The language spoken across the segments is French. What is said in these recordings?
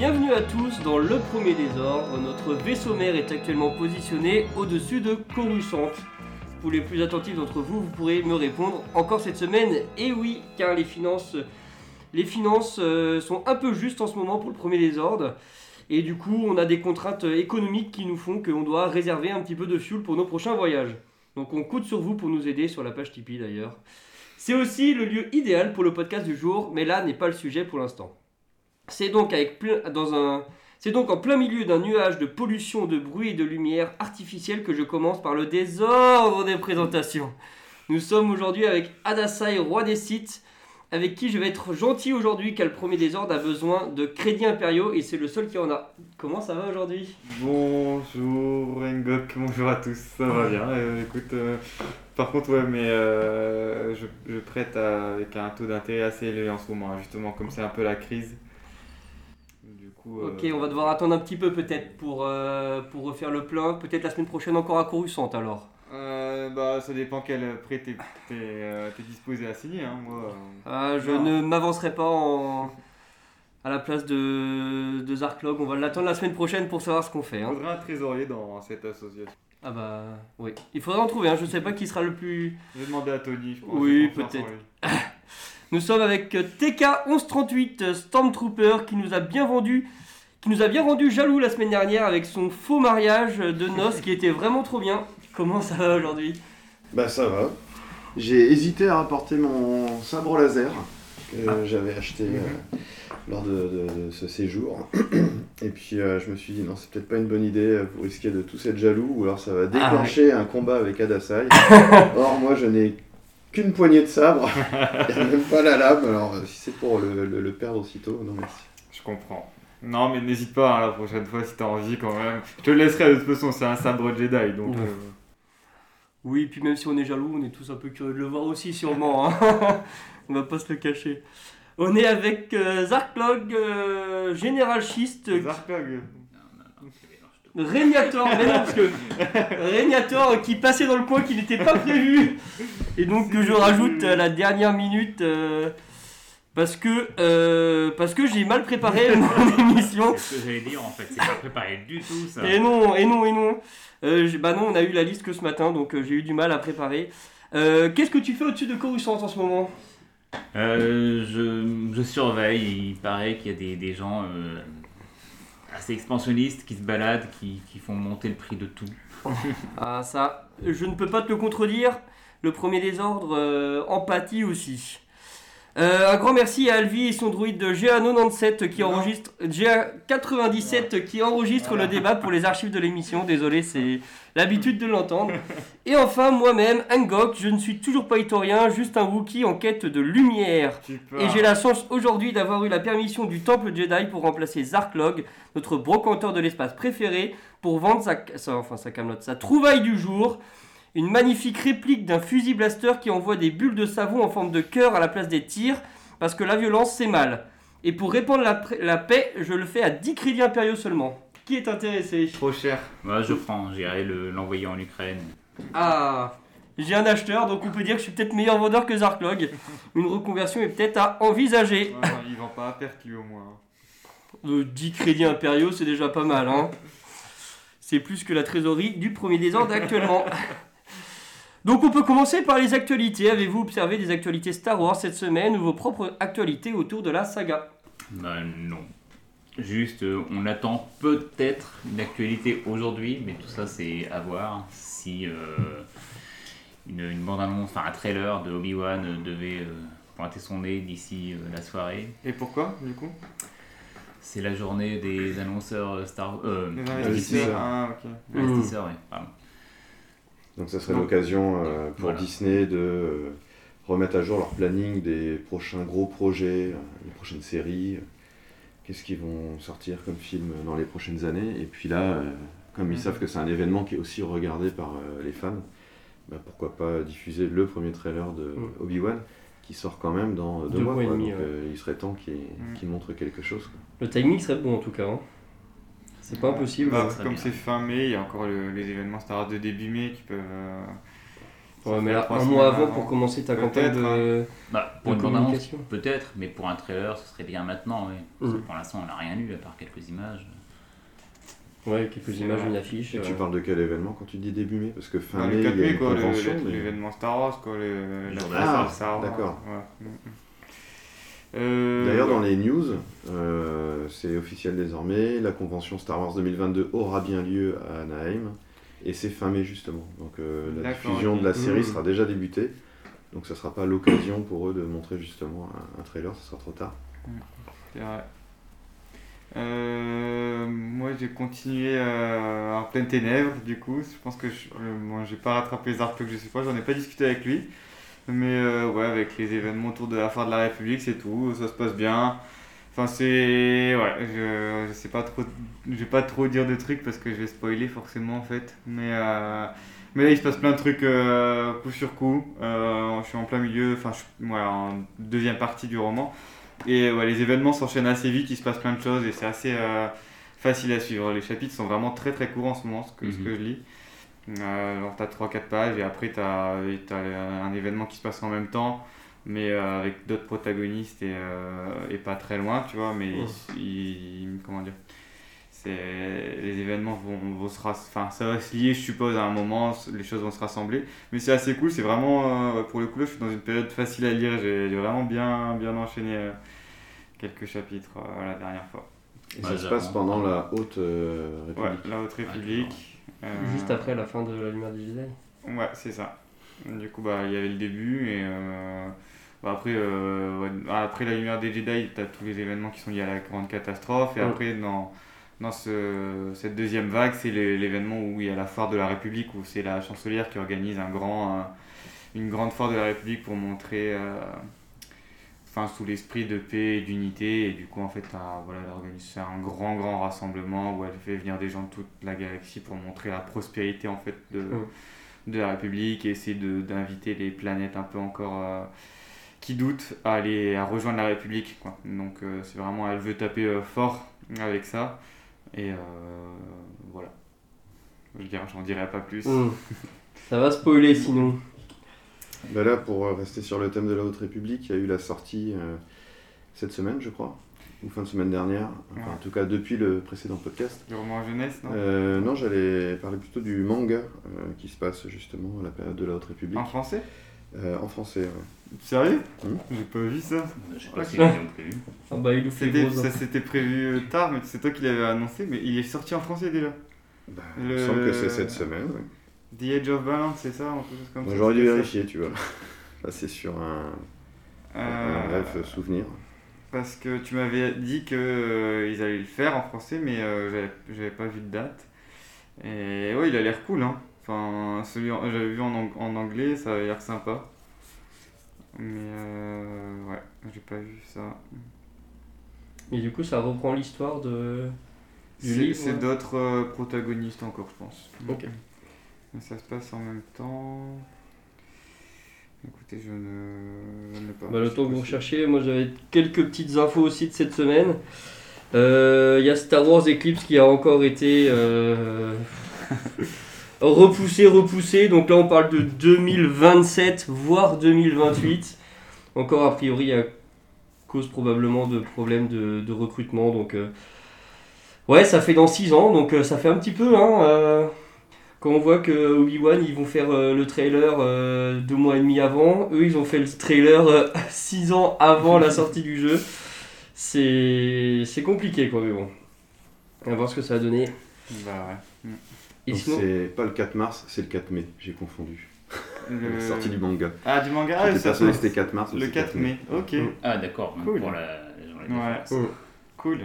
Bienvenue à tous dans le premier désordre. Notre vaisseau mère est actuellement positionné au-dessus de Coruscant. Pour les plus attentifs d'entre vous, vous pourrez me répondre encore cette semaine. Et oui, car les finances, les finances euh, sont un peu justes en ce moment pour le premier désordre. Et du coup, on a des contraintes économiques qui nous font qu'on doit réserver un petit peu de fuel pour nos prochains voyages. Donc on compte sur vous pour nous aider sur la page Tipeee d'ailleurs. C'est aussi le lieu idéal pour le podcast du jour, mais là n'est pas le sujet pour l'instant. C'est donc, en plein milieu d'un nuage de pollution, de bruit et de lumière artificielle que je commence par le désordre des présentations. Nous sommes aujourd'hui avec Adasai, roi des sites, avec qui je vais être gentil aujourd'hui car le premier désordre a besoin de crédits impériaux et c'est le seul qui en a. Comment ça va aujourd'hui? Bonjour Engok, bonjour à tous, ça va bien. Euh, euh, par contre, mais euh, je, prête avec un taux d'intérêt assez élevé en ce moment, hein, justement, comme c'est un peu la crise. Coup, euh, Ok, on va devoir attendre un petit peu peut-être pour, euh, pour refaire le plein. Peut-être la semaine prochaine encore à Coruscant alors. euh, bah, ça dépend quel prêt t'es euh, disposé à signer. Hein, moi, euh. Ah, je ne m'avancerai pas en... à la place de, de Zarklog. On va l'attendre la semaine prochaine pour savoir ce qu'on fait. Il hein. faudrait un trésorier dans cette association. Ah bah oui. Il faudra en trouver. Hein. Je sais pas qui sera le plus. Je vais demander à Tony, je pense. Oui, peut-être. Nous sommes avec euh, TK1138 euh, Stormtrooper qui nous a bien vendu. Qui nous a bien rendu jaloux la semaine dernière avec son faux mariage de noces qui était vraiment trop bien. Comment ça va aujourd'hui? Bah ça va. J'ai hésité à rapporter mon sabre laser que j'avais acheté euh, lors de, de- de ce séjour. Et puis euh, je me suis dit non c'est peut-être pas une bonne idée, euh, vous risquez de tous être jaloux ou alors ça va déclencher un combat avec Adasai. Or moi je n'ai qu'une poignée de sabre, même pas la lame, alors euh, si c'est pour le, le- le perdre aussitôt, non merci. Je comprends. Non, mais n'hésite pas hein, la prochaine fois si t'as envie quand même. Je te le laisserai de toute façon, c'est un sabre Jedi donc. Ouais. euh, Oui, puis même si on est jaloux, on est tous un peu curieux de le voir aussi sûrement. Hein. on va pas se le cacher. On est avec euh, Zarklog, euh, Général Schiste, Zarkog. Régnator, mais non, parce que Régnator qui passait dans le coin qui n'était pas prévu. Et donc que je rajoute à la dernière minute euh, parce que, euh, parce que j'ai mal préparé mon émission. C'est ce que j'allais dire en fait, c'est pas préparé du tout ça. Et non, et non, et non. Euh, bah non, on a eu la liste que ce matin, donc j'ai eu du mal à préparer. Qu'est-ce que tu fais au-dessus de Coruscant en ce moment? Je, je surveille, il paraît qu'il y a des, des gens euh, assez expansionnistes qui se baladent, qui, qui font monter le prix de tout. Ah ça, je ne peux pas te le contredire. Le premier désordre, euh, empathie aussi. Euh, un grand merci à Alvi et son droïde de GA97 qui Non. enregistre GA97 qui enregistre Voilà. le débat pour les archives de l'émission. Désolé, c'est l'habitude de l'entendre. Et enfin moi-même, Angok, je ne suis toujours pas itorien, juste un Wookie en quête de lumière. Et j'ai la chance aujourd'hui d'avoir eu la permission du Temple Jedi pour remplacer Zarklog, notre brocanteur de l'espace préféré, pour vendre sa, sa- enfin, sa camelote, sa trouvaille du jour. Une magnifique réplique d'un fusil blaster qui envoie des bulles de savon en forme de cœur à la place des tirs, parce que la violence c'est mal. Et pour répandre la, paix, je le fais à 10 crédits impériaux seulement. Qui est intéressé? Trop cher. Moi je prends, j'irai le- l'envoyer en Ukraine. Ah J'ai un acheteur, donc on peut dire que je suis peut-être meilleur vendeur que Zarklog. Une reconversion est peut-être à envisager. Ouais, il vend pas à perte lui au moins. hein. Euh, 10 crédits impériaux, c'est déjà pas mal. Hein. C'est plus que la trésorerie du premier désordre actuellement. Donc on peut commencer par les actualités. Avez-vous observé des actualités Star Wars cette semaine ou vos propres actualités autour de la saga? Bah non. Juste, euh, on attend peut-être une actualité aujourd'hui, mais tout ça c'est à voir. Si euh, une, une bande-annonce, enfin un trailer de Obi-Wan euh, devait euh, pointer son nez d'ici euh, la soirée. Et pourquoi du coup? C'est la journée des annonceurs Star euh, Disney. investisseurs. Ah ok. Investisseurs, ouais, pardon. Donc ça serait l'occasion euh, pour voilà. Disney de euh, remettre à jour leur planning des prochains gros projets, euh, les prochaines séries. qu'est-ce qu'ils vont sortir comme film dans les prochaines années. Et puis là, comme ils Mhm. savent que c'est un événement qui est aussi regardé par les fans, bah, pourquoi pas diffuser le premier trailer de Mhm. Obi-Wan qui sort quand même dans deux, Deux mois. mois et demi, Donc, ouais. il serait temps qu'il Mhm. qu'il montre quelque chose. quoi. Le timing serait bon en tout cas. hein. C'est pas impossible. Bah, hein. comme c'est fin mai, il y a encore le- les événements Star Wars de début mai qui peuvent. euh, Ouais, mais là, un mois avant avant. pour commencer ta campagne de, Bah, pour de une communication. peut-être, mais pour un trailer, ce serait bien maintenant. oui. Parce que Mhm. pour l'instant, on n'a rien eu à part quelques images. Ouais, quelques C'est images, une affiche. Et tu euh. parles de quel événement quand tu dis début mai? Parce que fin bah, mai, le il y 4 a mai, une quoi, le- convention. le- mais- l'événement Star Wars, quoi, le, Le de Star Wars. d'accord. ouais. Mm, mm. Euh, D'ailleurs, dans les news, euh, c'est officiel désormais, la convention Star Wars 2022 aura bien lieu à Anaheim, et c'est fin mai justement. Donc euh, la diffusion de la série Mmh. sera déjà débutée, donc ça sera pas l'occasion pour eux de montrer justement un, un trailer, ça sera trop tard. C'est vrai. Euh, moi j'ai continué euh, en pleine ténèbres du coup. Je pense que je euh, j'ai pas rattrapé les arcs que je sais pas, j'en ai pas discuté avec lui. Mais euh, ouais, avec les événements autour de la foire de la République, c'est tout, ça se passe bien. Enfin, c'est. Ouais, je, je sais pas trop. Je vais pas trop dire de trucs parce que je vais spoiler forcément en fait. Mais, euh, mais là il se passe plein de trucs euh, coup sur coup. Euh, je suis en plein milieu, enfin, je, ouais, en deuxième partie du roman. Et ouais, les événements s'enchaînent assez vite, il se passe plein de choses et c'est assez facile à suivre. Les chapitres sont vraiment très très courts en ce moment, ce que, ce Mhm. que je lis. Alors t'as 3-4 pages et après t'as as un événement qui se passe en même temps, mais euh, avec d'autres protagonistes et, euh, et pas très loin, tu vois. Mais comment dire c'est les événements vont, vont se enfin ça va se lier je suppose à un moment les choses vont se rassembler. Mais c'est assez cool c'est vraiment euh, pour le coup là je suis dans une période facile à lire j'ai vraiment bien bien enchaîné euh, quelques chapitres euh, la dernière fois. Et Ouais, ça se passe pendant la Haute euh, ouais République. la Haute République Juste après la fin de la lumière des Jedi. Ouais, c'est ça. Du coup, bah, il y avait le début et euh, bah, après, euh, ouais, après la lumière des Jedi, tu as tous les événements qui sont liés à la grande catastrophe. Et Mm. après, dans, dans ce, cette deuxième vague, c'est l'é- l'événement où il y a la foire de la République, où c'est la chancelière qui organise un grand, euh, une grande foire de la République pour montrer, euh, enfin, sous l'esprit de paix et d'unité. Et du coup, en fait, voilà, elle organise un grand, grand rassemblement où elle fait venir des gens de toute la galaxie pour montrer la prospérité, en fait, de de la République et essayer de- d'inviter les planètes un peu encore euh, qui doutent à, aller, à rejoindre la République. Quoi. Donc euh, c'est vraiment, elle veut taper euh, fort avec ça. Et voilà. Je dirais, j'en dirai pas plus. Hmm. Ça va spoiler sinon. Bah là, pour euh, rester sur le thème de la Haute République, il y a eu la sortie euh, cette semaine, je crois, ou fin de semaine dernière, enfin, Ouais. en tout cas depuis le précédent podcast. Le roman jeunesse, non? Euh, non, j'allais parler plutôt du manga euh, qui se passe justement à la période de la Haute République. En français? Euh, en français, ouais. Sérieux? Hmm. J'ai pas vu ça. Je sais pas si prévu. Ah bah il nous fait C'était- gros. ça s'était prévu tard, mais c'est toi qui l'avais annoncé, mais il est sorti en français déjà. Bah, Le- Il me semble que c'est cette semaine. ouais. The Edge of Balance, c'est ça ou quelque chose comme Moi, ça, J'aurais dû vérifier, tu vois. Là, c'est sur un, un Euh, bref souvenir. Parce que tu m'avais dit que euh, ils allaient le faire en français, mais euh, j'avais- pas vu de date. Et ouais, il a l'air cool, hein. Enfin, celui en- j'avais vu en, ang- en anglais, ça avait l'air sympa. Mais euh, ouais, j'ai pas vu ça. Et du coup ça reprend l'histoire de... C'est ouais. d'autres euh, protagonistes encore, je pense. Ok. Mais ça se passe en même temps. Écoutez, je ne, je pas. Bah, le temps que vous recherchez, moi j'avais quelques petites infos aussi de cette semaine. Euh, Il y a Star Wars Eclipse qui a encore été euh, repoussé, repoussé. Donc là on parle de 2027, voire 2028. Encore a priori à cause probablement de problèmes de, de recrutement. Donc euh, ouais, ça fait dans 6 ans, donc ça fait un petit peu. Hein, quand on voit que Obi-Wan, ils vont faire euh, le trailer euh, deux mois et demi avant, eux, ils ont fait le trailer euh, six ans avant la sortie du jeu. C'est c'est compliqué, quoi, mais bon. On va voir ce que ça va donner. Bah ouais. Et Donc sinon, c'est pas le 4 mars, c'est le 4 mai, j'ai confondu. Le- La sortie du manga. Ah, du manga, ah, J'étais ça persuadé que passe. c'était 4 mars. mais Le c'est 4 mai, ok. Mm. Ah, d'accord, même Cool. pour la, Ouais. défense. Cool.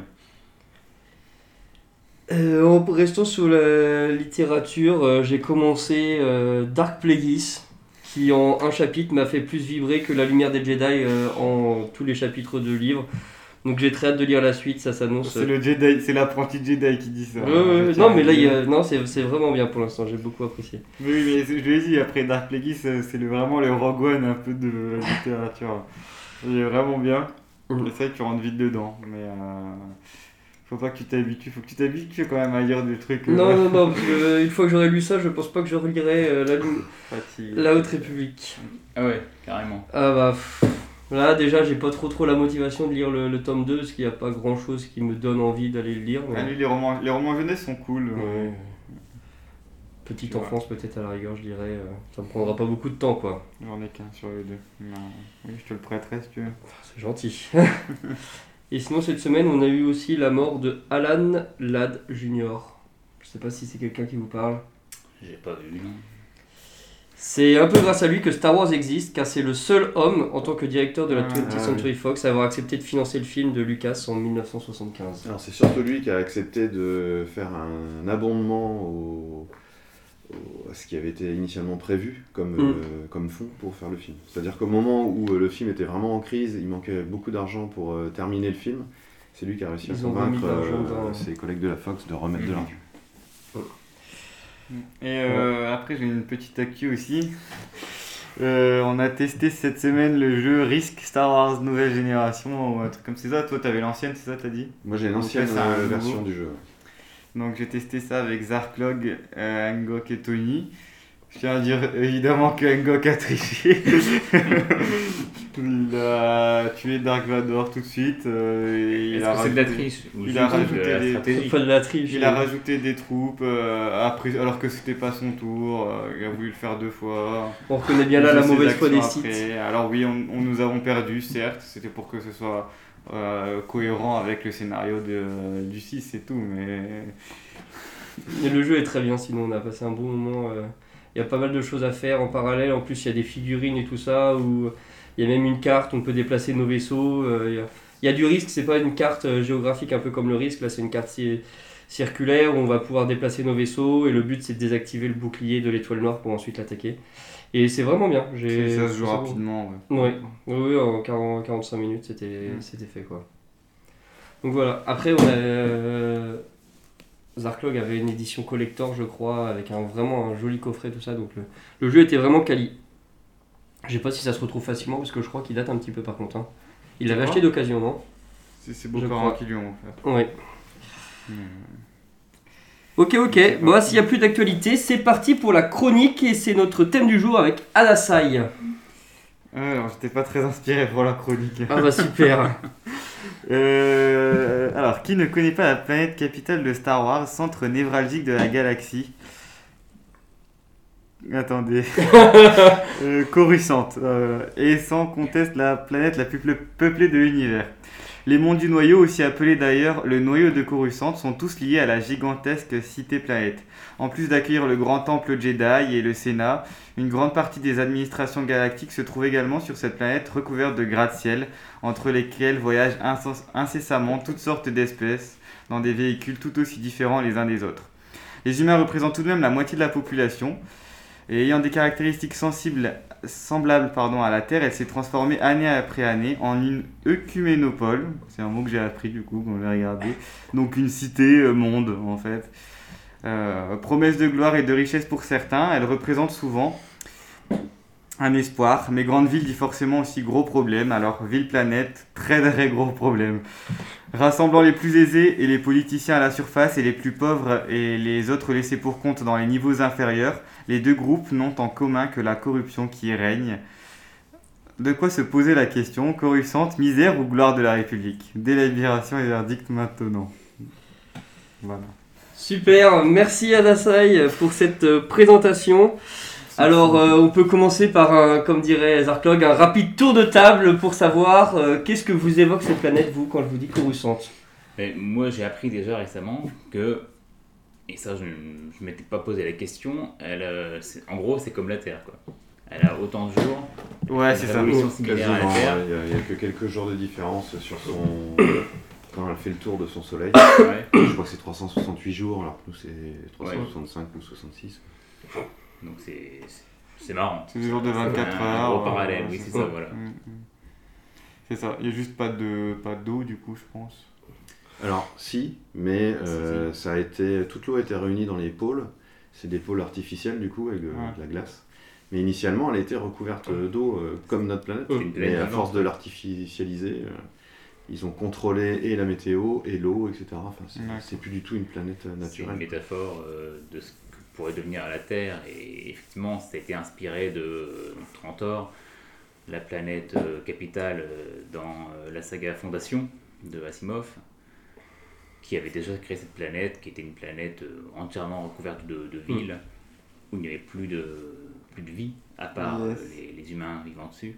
Euh, en restant sur la littérature, euh, j'ai commencé euh, Dark Plagueis, qui en un chapitre m'a fait plus vibrer que La Lumière des Jedi en tous les chapitres de livres. Donc j'ai très hâte de lire la suite, ça s'annonce. C'est le Jedi, c'est l'apprenti Jedi qui dit ça. Non, mais là, le il y dire. a- non, c'est c'est vraiment bien pour l'instant, j'ai beaucoup apprécié. Oui, mais je l'ai dit, après Dark Plagueis, c'est c'est le- vraiment le Rogue One un peu de la littérature. Il est vraiment bien. Mm. Et ça, tu rentres vite dedans. Mais faut pas que tu t'habitues. Faut que tu t'habitues quand même à lire des trucs. euh, Non, non, non, parce que, euh, une fois que j'aurai lu ça, je pense pas que je relirai euh, la, fatigue. la Haute République. Ah ouais, carrément. Ah bah, pff, là déjà, j'ai pas trop trop la motivation de lire le, le tome 2, parce qu'il n'y a pas grand chose qui me donne envie d'aller le lire. mais- Ah, lui, les romans, les romans jeunesse sont cool. Ouais. Petite Tu enfance, peut-être à la rigueur, je dirais. euh, ça me prendra pas beaucoup de temps, quoi. J'en ai qu'un sur les deux. Mais, euh, oui, je te le prêterai si tu veux. C'est gentil. Et sinon, cette semaine, on a eu aussi la mort de Alan Ladd Jr. Je sais pas si c'est quelqu'un qui vous parle. J'ai pas vu, non. C'est un peu grâce à lui que Star Wars existe, car c'est le seul homme, en tant que directeur de la Ah, 20th ah Century Fox, à avoir accepté de financer le film de Lucas en 1975. Alors c'est surtout lui qui a accepté de faire un abondement au- à ce qui avait été initialement prévu comme, Mm. euh, comme fonds pour faire le film. C'est-à-dire qu'au moment où euh, le film était vraiment en crise, il manquait beaucoup d'argent pour euh, terminer le film, c'est lui qui a réussi à Ils convaincre euh, ses collègues de la Fox de remettre de Mhm. l'argent. Et euh, après, j'ai une petite actu aussi. Euh, on a testé cette semaine le jeu Risk Star Wars Nouvelle Génération ou un truc comme c'est ça. Toi, t'avais l'ancienne, c'est ça, t'as dit? Moi j'ai l'ancienne nouveau. version du jeu. Donc j'ai testé ça avec Zarklog, euh, Angok et Tony. Je tiens à dire évidemment que Angok a triché. il a tué Dark Vador tout de suite. euh, et il Est-ce a que c'est de la rajouté- triche ou il a de rajouté la des- stratégie Pas de la triche. Il a rajouté des troupes euh, après, alors que c'était pas son tour. euh, il a voulu le faire deux fois. On reconnaît bien là la mauvaise foi des sites. Alors oui, on, on nous avons perdu, certes. C'était pour que ce soit euh, cohérent avec le scénario de, du 6 et tout, mais... Le jeu est très bien, sinon on a passé un bon moment. euh, Il y a pas mal de choses à faire en parallèle. En plus, il y a des figurines et tout ça. Où il y a même une carte, on peut déplacer nos vaisseaux. euh, Il y a- du risque, c'est pas une carte euh, géographique un peu comme le risque. Là, c'est une carte ci- circulaire où on va pouvoir déplacer nos vaisseaux. Et le but, c'est de désactiver le bouclier de l'étoile noire pour ensuite l'attaquer. Et c'est vraiment bien. J'ai- Ça se joue bon. rapidement. ouais. Ouais, oui, oui, en 40 45 minutes, c'était Mm. c'était fait quoi. Donc voilà, après on a. euh, Zarklog avait une édition collector, je crois, avec un, vraiment un joli coffret, tout ça, donc le, le jeu était vraiment quali. Je sais pas si ça se retrouve facilement, parce que je crois qu'il date un petit peu par contre. hein. Il l'avait acheté d'occasion, non? C'est c'est parents qui lui ont offert. Ouais. Hmm. Ok, ok, bon, s'il n'y a plus d'actualité, c'est parti pour la chronique, et c'est notre thème du jour avec Adasai. Alors, j'étais pas très inspiré pour la chronique. Ah bah super Euh, alors, qui ne connaît pas la planète capitale de Star Wars, centre névralgique de la galaxie? Attendez. Euh, Coruscant. euh, et sans conteste la planète la plus peu- peuplée de l'univers. Les mondes du noyau, aussi appelés d'ailleurs le noyau de Coruscant, sont tous liés à la gigantesque cité-planète. En plus d'accueillir le grand temple Jedi et le Sénat, une grande partie des administrations galactiques se trouve également sur cette planète recouverte de gratte-ciel, entre lesquels voyagent incess- incessamment toutes sortes d'espèces dans des véhicules tout aussi différents les uns des autres. Les humains représentent tout de même la moitié de la population, et ayant des caractéristiques sensibles, semblables pardon, à la Terre, elle s'est transformée année après année en une œcuménopole, c'est un mot que j'ai appris du coup, qu'on va regarder, donc une cité-monde en fait. Euh, promesse de gloire et de richesse pour certains, elle représente souvent un espoir, mais grande ville dit forcément aussi gros problème, alors ville-planète, très très gros problème. Rassemblant les plus aisés et les politiciens à la surface et les plus pauvres et les autres laissés pour compte dans les niveaux inférieurs, les deux groupes n'ont en commun que la corruption qui règne. De quoi se poser la question, Coruscant, misère ou gloire de la République? Délibération et verdict maintenant. Voilà. Super, merci Adasai pour cette présentation. Alors, euh, on peut commencer par, un, comme dirait Zarklog, un rapide tour de table pour savoir euh, qu'est-ce que vous évoque cette planète, vous, quand je vous dis Coruscant? Mais moi, j'ai appris déjà récemment que, et ça, je ne m'étais pas posé la question, elle, euh, c'est- en gros, c'est comme la Terre, quoi. Elle a autant de jours, Ouais, c'est ça. ouais, il y a- il y, a que quelques jours de différence sur son. quand elle fait le tour de son soleil. Ouais. Je crois que c'est 368 jours, alors que nous c'est 365 ou 66. Donc c'est c'est marrant. C'est des jours de Ça fait 24 un heures. gros euh, parallèle, oui, c'est ça, ça. voilà. Mm, mm. C'est ça, il n'y a juste pas de pas d'eau du coup, je pense. Alors, si, mais euh, ça a été, toute l'eau a été réunie dans les pôles. C'est des pôles artificiels du coup, avec de, Ouais. de la glace. Mais initialement, elle était recouverte d'eau euh, comme notre planète. C'est une planète Mais à force de l'artificialiser, euh, ils ont contrôlé et la météo et l'eau, etc. Enfin, c'est c'est plus du tout une planète euh, C'est une naturelle. métaphore euh, de ce pourrait devenir la Terre. Et effectivement, ça a été inspiré de Trantor, la planète euh, capitale euh, dans euh, la saga Fondation de Asimov, qui avait déjà créé cette planète, qui était une planète entièrement recouverte de, de villes, où il n'y avait plus de, plus de vie, à part Yes. les, les humains vivant dessus.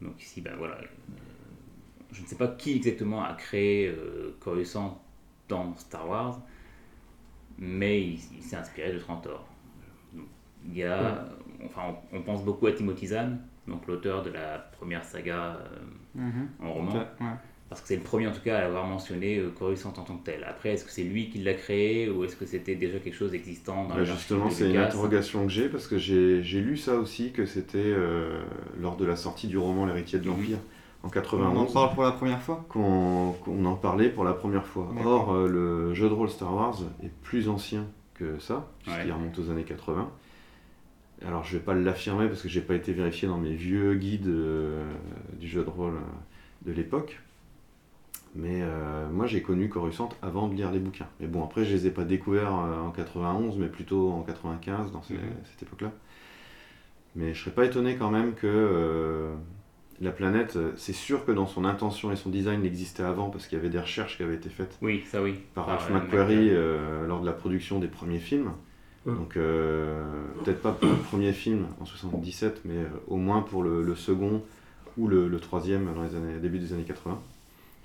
Donc ici, ben voilà, je ne sais pas qui exactement a créé euh, Coruscant dans Star Wars, mais il, il s'est inspiré de Trantor. Il y a, enfin, on, on pense beaucoup à Timothy Zahn, donc l'auteur de la première saga euh, Mhm. en roman, Ouais. parce que c'est le premier en tout cas à avoir mentionné euh, Coruscant en tant que tel. Après, est-ce que c'est lui qui l'a créé ou est-ce que c'était déjà quelque chose existant dans Bah, justement, c'est une interrogation que j'ai parce que j'ai j'ai lu ça aussi, que c'était euh, lors de la sortie du roman L'héritier de Mhm. l'Empire en On en 91 parle pour la première fois? Qu'on en parlait pour la première fois. Or, euh, le jeu de rôle Star Wars est plus ancien que ça, puisqu'il Ouais. remonte aux années 80. Alors, je vais pas l'affirmer parce que j'ai pas été vérifié dans mes vieux guides euh, du jeu de rôle euh, de l'époque. Mais moi, j'ai connu Coruscant avant de lire les bouquins. Mais bon, après, je les ai pas découverts en 91, mais plutôt en 95, dans ces- Mhm. cette époque-là. Mais je serais pas étonné quand même que la planète, euh, c'est sûr que dans son intention et son design, il existait avant parce qu'il y avait des recherches qui avaient été faites Oui, ça oui. par Ralph McQuarrie euh, lors de la production des premiers films. Mhm. Donc euh, peut-être pas pour le premier film en 77, mais euh, au moins pour le, le second ou le, le troisième dans les années début des années 80.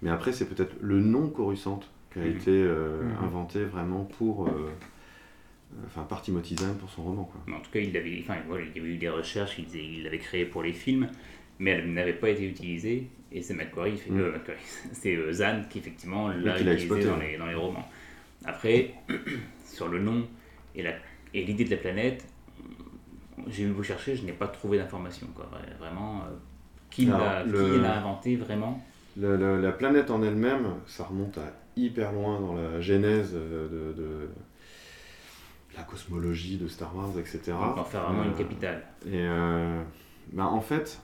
Mais après, c'est peut-être le nom Coruscant qui a Mhm. été euh, Mhm. inventé vraiment pour, enfin par Timothy Zahn pour son roman quoi. En tout cas, il, avait, enfin, voilà, il y avait eu des recherches, il, il l'avait créé pour les films, mais elle n'avait pas été utilisée. Et c'est McQuarrie, fait- Mm. euh, McQuarrie, c'est euh, Zahn qui effectivement l'a qui l'a utilisé exploité, dans les, dans les romans. Après, sur le nom et la- et l'idée de la planète, j'ai eu beau chercher, je n'ai pas trouvé d'informations. quoi. Vraiment, euh, qui Alors, l'a le- qui l'a inventé vraiment? Le- le- la planète en elle-même, ça remonte à hyper loin dans la genèse euh, de, de la cosmologie de Star Wars, etc. On peut en faire vraiment Euh, une capitale. Et euh, bah, en fait,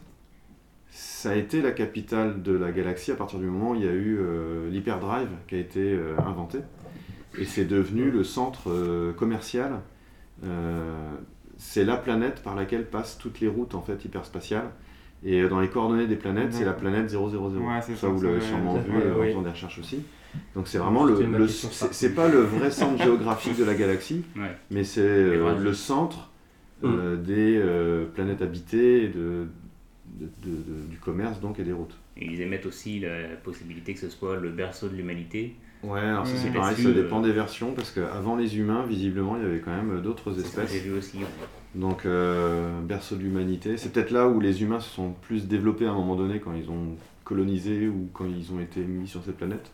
ça a été la capitale de la galaxie à partir du moment où il y a eu euh, l'hyperdrive qui a été euh, inventé. Et c'est devenu le centre euh, commercial. Euh, c'est la planète par laquelle passent toutes les routes en fait hyperspatiales. Et dans les coordonnées des planètes, c'est la planète 000. Ouais, c'est ça, ça, vous l'avez sûrement vu en oui. faisant des recherches aussi. Donc c'est vraiment le, le- c'est pas le vrai centre géographique de la galaxie, Ouais. mais c'est euh, le centre euh, des euh, planètes habitées, et de, de- de- de- du commerce donc et des routes. Et ils émettent aussi la possibilité que ce soit le berceau de l'humanité. Ouais, alors ça c'est pareil, ça dépend des versions parce qu'avant les humains, visiblement, il y avait quand même d'autres espèces. j'ai vu aussi. Donc euh, berceau de l'humanité, c'est peut-être là où les humains se sont plus développés à un moment donné quand ils ont colonisé ou quand ils ont été mis sur cette planète.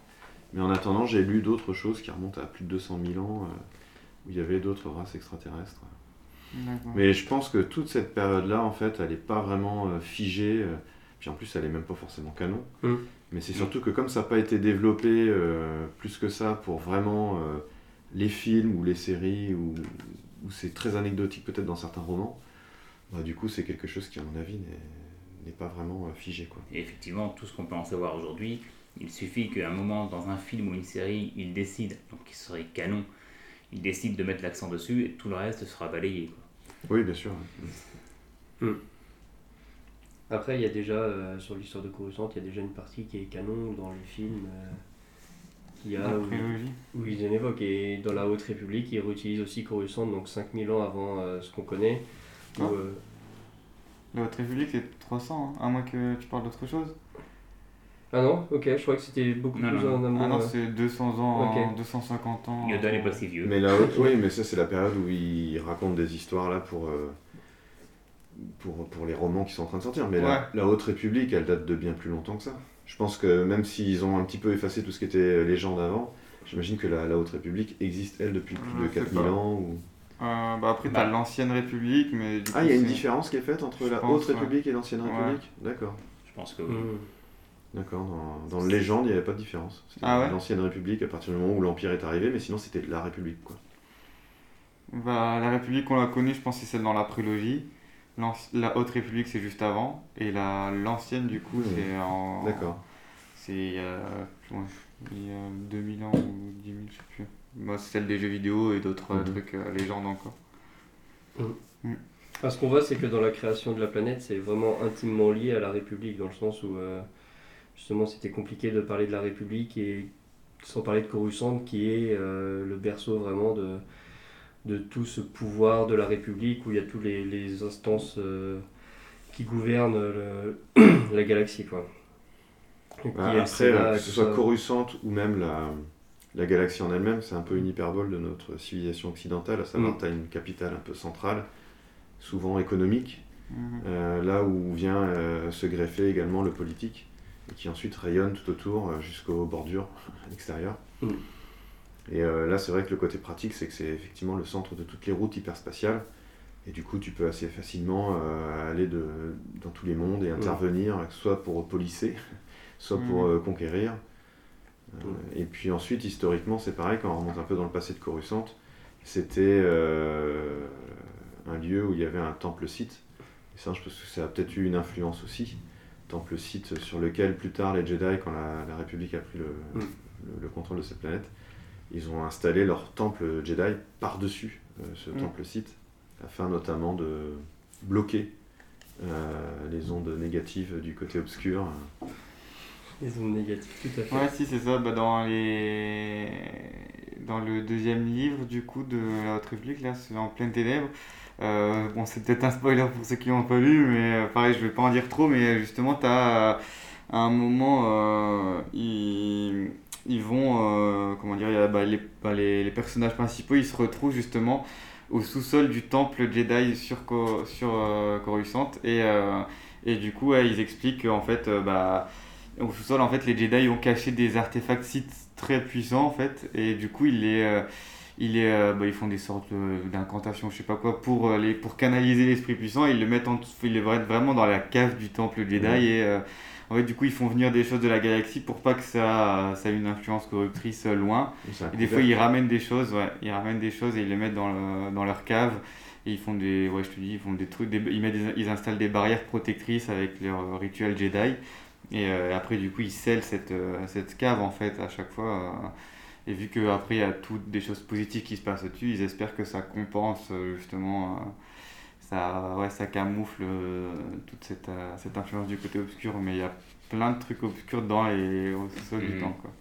Mais en attendant, j'ai lu d'autres choses qui remontent à plus de 200 000 ans euh, où il y avait d'autres races extraterrestres. Mais je pense que toute cette période-là, en fait, elle n'est pas vraiment euh, figée. euh, puis en plus, elle n'est même pas forcément canon. Mm. Mais c'est surtout que comme ça n'a pas été développé euh, plus que ça pour vraiment euh, les films ou les séries, ou, ou c'est très anecdotique peut-être dans certains romans, bah, du coup, c'est quelque chose qui, à mon avis, n'est- n'est pas vraiment euh, figé. Quoi. Et effectivement, tout ce qu'on peut en savoir aujourd'hui, il suffit qu'à un moment, dans un film ou une série, il décide, donc qui serait canon, il décide de mettre l'accent dessus et tout le reste sera balayé. quoi. Oui, bien sûr. Après, il y a déjà, euh, sur l'histoire de Coruscant, il y a déjà une partie qui est canon dans les films. euh, qu'il y a La où, ils en évoquent. Et dans la Haute République, ils réutilisent aussi Coruscant, donc 5000 ans avant euh, ce qu'on connaît. où, Ah. euh, La Haute République est 300, hein, à moins que tu parles d'autre chose. Ah non Ok, je crois que c'était beaucoup Non, plus non, en amont. Ah non, euh. c'est 200 ans, Ok. 250 ans. Yoda n'est pas si vieux. Mais la haute, oui, mais ça, c'est la période où ils racontent des histoires là pour, euh, pour, pour les romans qui sont en train de sortir. Mais Ouais. la, la Haute République, elle date de bien plus longtemps que ça. Je pense que même s'ils ont un petit peu effacé tout ce qui était légende avant, j'imagine que la, la Haute République existe, elle, depuis plus de Je sais 4000 pas. ans. Ou... Euh, bah après, Bah. t'as l'ancienne République, mais du Ah, il y a une différence qui est faite entre Je la pense, Haute ouais. République et l'Ancienne Ouais. République? D'accord. Je pense que oui. D'accord, dans, dans Légende, il n'y avait pas de différence. C'était Ah ouais l'ancienne République à partir du moment où l'Empire est arrivé, mais sinon c'était la République. Quoi. Bah, la République, on l'a connue, je pense, c'est celle dans la prélogie. La Haute République, c'est juste avant. Et la- l'ancienne, du coup, Mmh. c'est en. D'accord. C'est il y a, il y a 2000 ans ou 10 000, je sais plus. Moi, c'est celle des jeux vidéo et d'autres euh, Mhm. trucs, euh, légendes encore. Ah, ce qu'on voit, c'est que dans la création de la planète, c'est vraiment intimement lié à la République, dans le sens où euh, justement c'était compliqué de parler de la République et sans parler de Coruscant, qui est euh, le berceau vraiment de, de tout ce pouvoir de la République, où il y a toutes les, les instances euh, qui gouvernent le- la galaxie. Quoi. Et Bah, après, Sénat, que ce soit ça. Coruscant ou même la, la galaxie en elle-même, c'est un peu une hyperbole de notre civilisation occidentale, à savoir Mm. tu as une capitale un peu centrale, souvent économique, Mhm. euh, là où vient euh, se greffer également le politique, et qui ensuite rayonne tout autour euh, jusqu'aux bordures extérieures. Mm. Et euh, là, c'est vrai que le côté pratique, c'est que c'est effectivement le centre de toutes les routes hyperspatiales. Et du coup, tu peux assez facilement euh, aller de, dans tous les mondes et intervenir, soit pour policer, soit pour euh, conquérir. Et puis ensuite, historiquement, c'est pareil, quand on remonte un peu dans le passé de Coruscant, c'était euh, un lieu où il y avait un temple-site. Et ça, je pense que ça a peut-être eu une influence aussi. Temple-site sur lequel, plus tard, les Jedi, quand la, la République a pris le, Mm. le- le contrôle de cette planète, ils ont installé leur temple Jedi par-dessus euh, ce Mm. temple-site, afin notamment de bloquer euh, les ondes négatives du côté obscur. Les ondes négatives, tout à fait. Ouais, si, c'est ça. Bah, dans, les... dans le deuxième livre, du coup, de la Haute République, là, c'est En pleine ténèbres. Euh, bon, c'est peut-être un spoiler pour ceux qui n'ont pas lu, mais euh, pareil, je vais pas en dire trop, mais euh, justement, tu as à un moment, ils, ils vont, comment dire, bah, les, bah, les, les personnages principaux, ils se retrouvent justement au sous-sol du temple Jedi sur, sur Coruscant, et, et du coup, ils expliquent qu'en fait, bah, au sous-sol, en fait, les Jedi ont caché des artefacts Sith très puissants, en fait, et du coup, ils les, ils les, euh, bah, ils font des sortes euh, d'incantations, je sais pas quoi, pour, euh, les, pour canaliser l'esprit puissant, ils le mettent en, ils le mettent vraiment dans la cave du temple Jedi, et euh, en fait, du coup, ils font venir des choses de la galaxie pour pas que ça, ça ait une influence corruptrice loin. Et des fois, ils ramènent des choses, ouais, ils ramènent des choses et ils les mettent dans, le- dans leur cave. Et ils font des, ouais, je te dis, ils font des trucs, des- ils, mettent des- ils installent des barrières protectrices avec leur rituel Jedi. Et euh, après, du coup, ils scellent cette, cette cave en fait à chaque fois. Et vu qu'après, il y a toutes des choses positives qui se passent au-dessus, ils espèrent que ça compense euh, justement, euh, ça, ouais, ça camoufle euh, toute cette, cette influence du côté obscur. Mais il y a plein de trucs obscurs dans les au sous-sol du Mhm. temps. Quoi.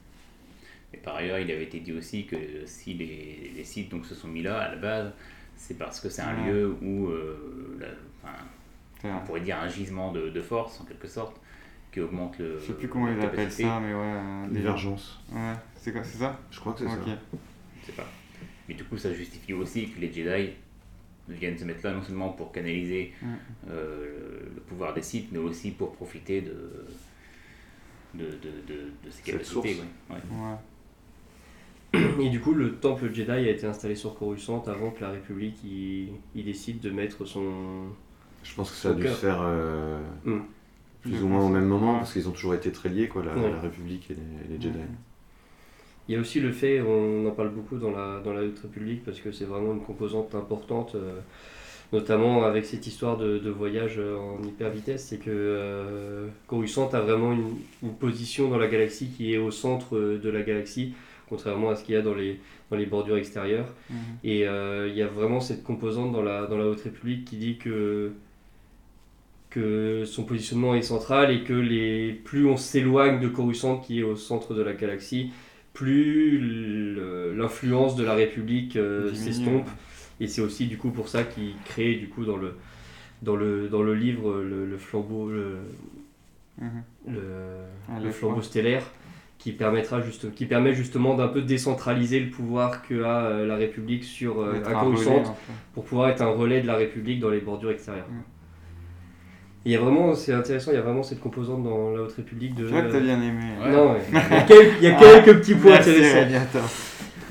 Et par ailleurs, il avait été dit aussi que si les, les sites donc, se sont mis là à la base, c'est parce que c'est un Ouais. lieu où euh, la- enfin, on vrai. pourrait dire un gisement de, de force en quelque sorte qui augmente le. Je sais plus comment ils appellent ça, mais ouais. euh, Divergence. Ouais, c'est quoi, c'est ça Je crois que c'est ça. Je sais pas. Mais du coup, ça justifie aussi que les Jedi viennent se mettre là non seulement pour canaliser Mm. euh, le, pouvoir des Sith, mais aussi pour profiter de de, de, de, de capacités. ouais. Ouais. Ouais. Et du coup, le temple Jedi a été installé sur Coruscant avant que la République il décide de mettre son. Je pense que ça a dû se faire euh, Mm. plus ou moins au même moment, parce qu'ils ont toujours été très liés, quoi, la, République et les, et les Jedi. Il y a aussi le fait, on en parle beaucoup dans la, dans la Haute République parce que c'est vraiment une composante importante, euh, notamment avec cette histoire de, de voyage euh, en hyper vitesse, c'est que euh, Coruscant a vraiment une, une position dans la galaxie qui est au centre de la galaxie, contrairement à ce qu'il y a dans les, dans les bordures extérieures. Mhm. Et euh, il y a vraiment cette composante dans la, dans la Haute République qui dit que, que son positionnement est central et que les, plus on s'éloigne de Coruscant qui est au centre de la galaxie, plus l'influence de la République euh, s'estompe. Et c'est aussi du coup pour ça qu'il crée du coup dans le, dans le, dans le livre le, le flambeau, le, Mhm. le, Ah, flambeau stellaire qui permettra juste, qui permet justement d'un peu décentraliser le pouvoir que a euh, la République sur euh, un relais, en fait. pour pouvoir être un relais de la République dans les bordures extérieures. Mm. Il y a vraiment, c'est intéressant, il y a vraiment cette composante dans la Haute République de. Je vois que t'as bien aimé. Ouais. Non, ouais. il y a quelques, il y a quelques petits points intéressants.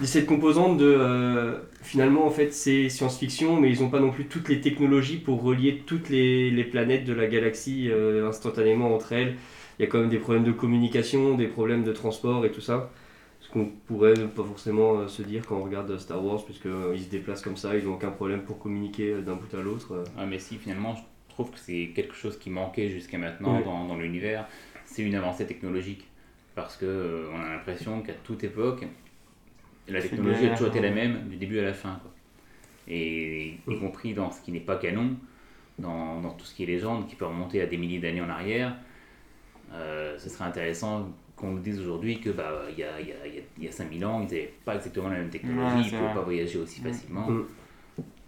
Cette composante de euh, finalement en fait c'est science-fiction mais ils n'ont pas non plus toutes les technologies pour relier toutes les, les planètes de la galaxie euh, instantanément entre elles. Il y a quand même des problèmes de communication, des problèmes de transport et tout ça. Ce qu'on pourrait pas forcément euh, se dire quand on regarde Star Wars puisqu'ils se déplacent comme ça, ils n'ont aucun problème pour communiquer euh, d'un bout à l'autre. euh. Ah, mais si, finalement, je trouve que c'est quelque chose qui manquait jusqu'à maintenant Oui. dans, dans l'univers. C'est une avancée technologique. Parce que euh, on a l'impression qu'à toute époque, la technologie a toujours été la même du début à la fin. quoi. Et y compris dans ce qui n'est pas canon, dans, dans tout ce qui est légende, qui peut remonter à des milliers d'années en arrière, euh, ce serait intéressant qu'on nous dise aujourd'hui que bah, il y, a, y, a, il y a- il y a 5000 ans, ils n'avaient pas exactement la même technologie, Ouais, ils ne pouvaient vrai. pas voyager aussi facilement. Mm.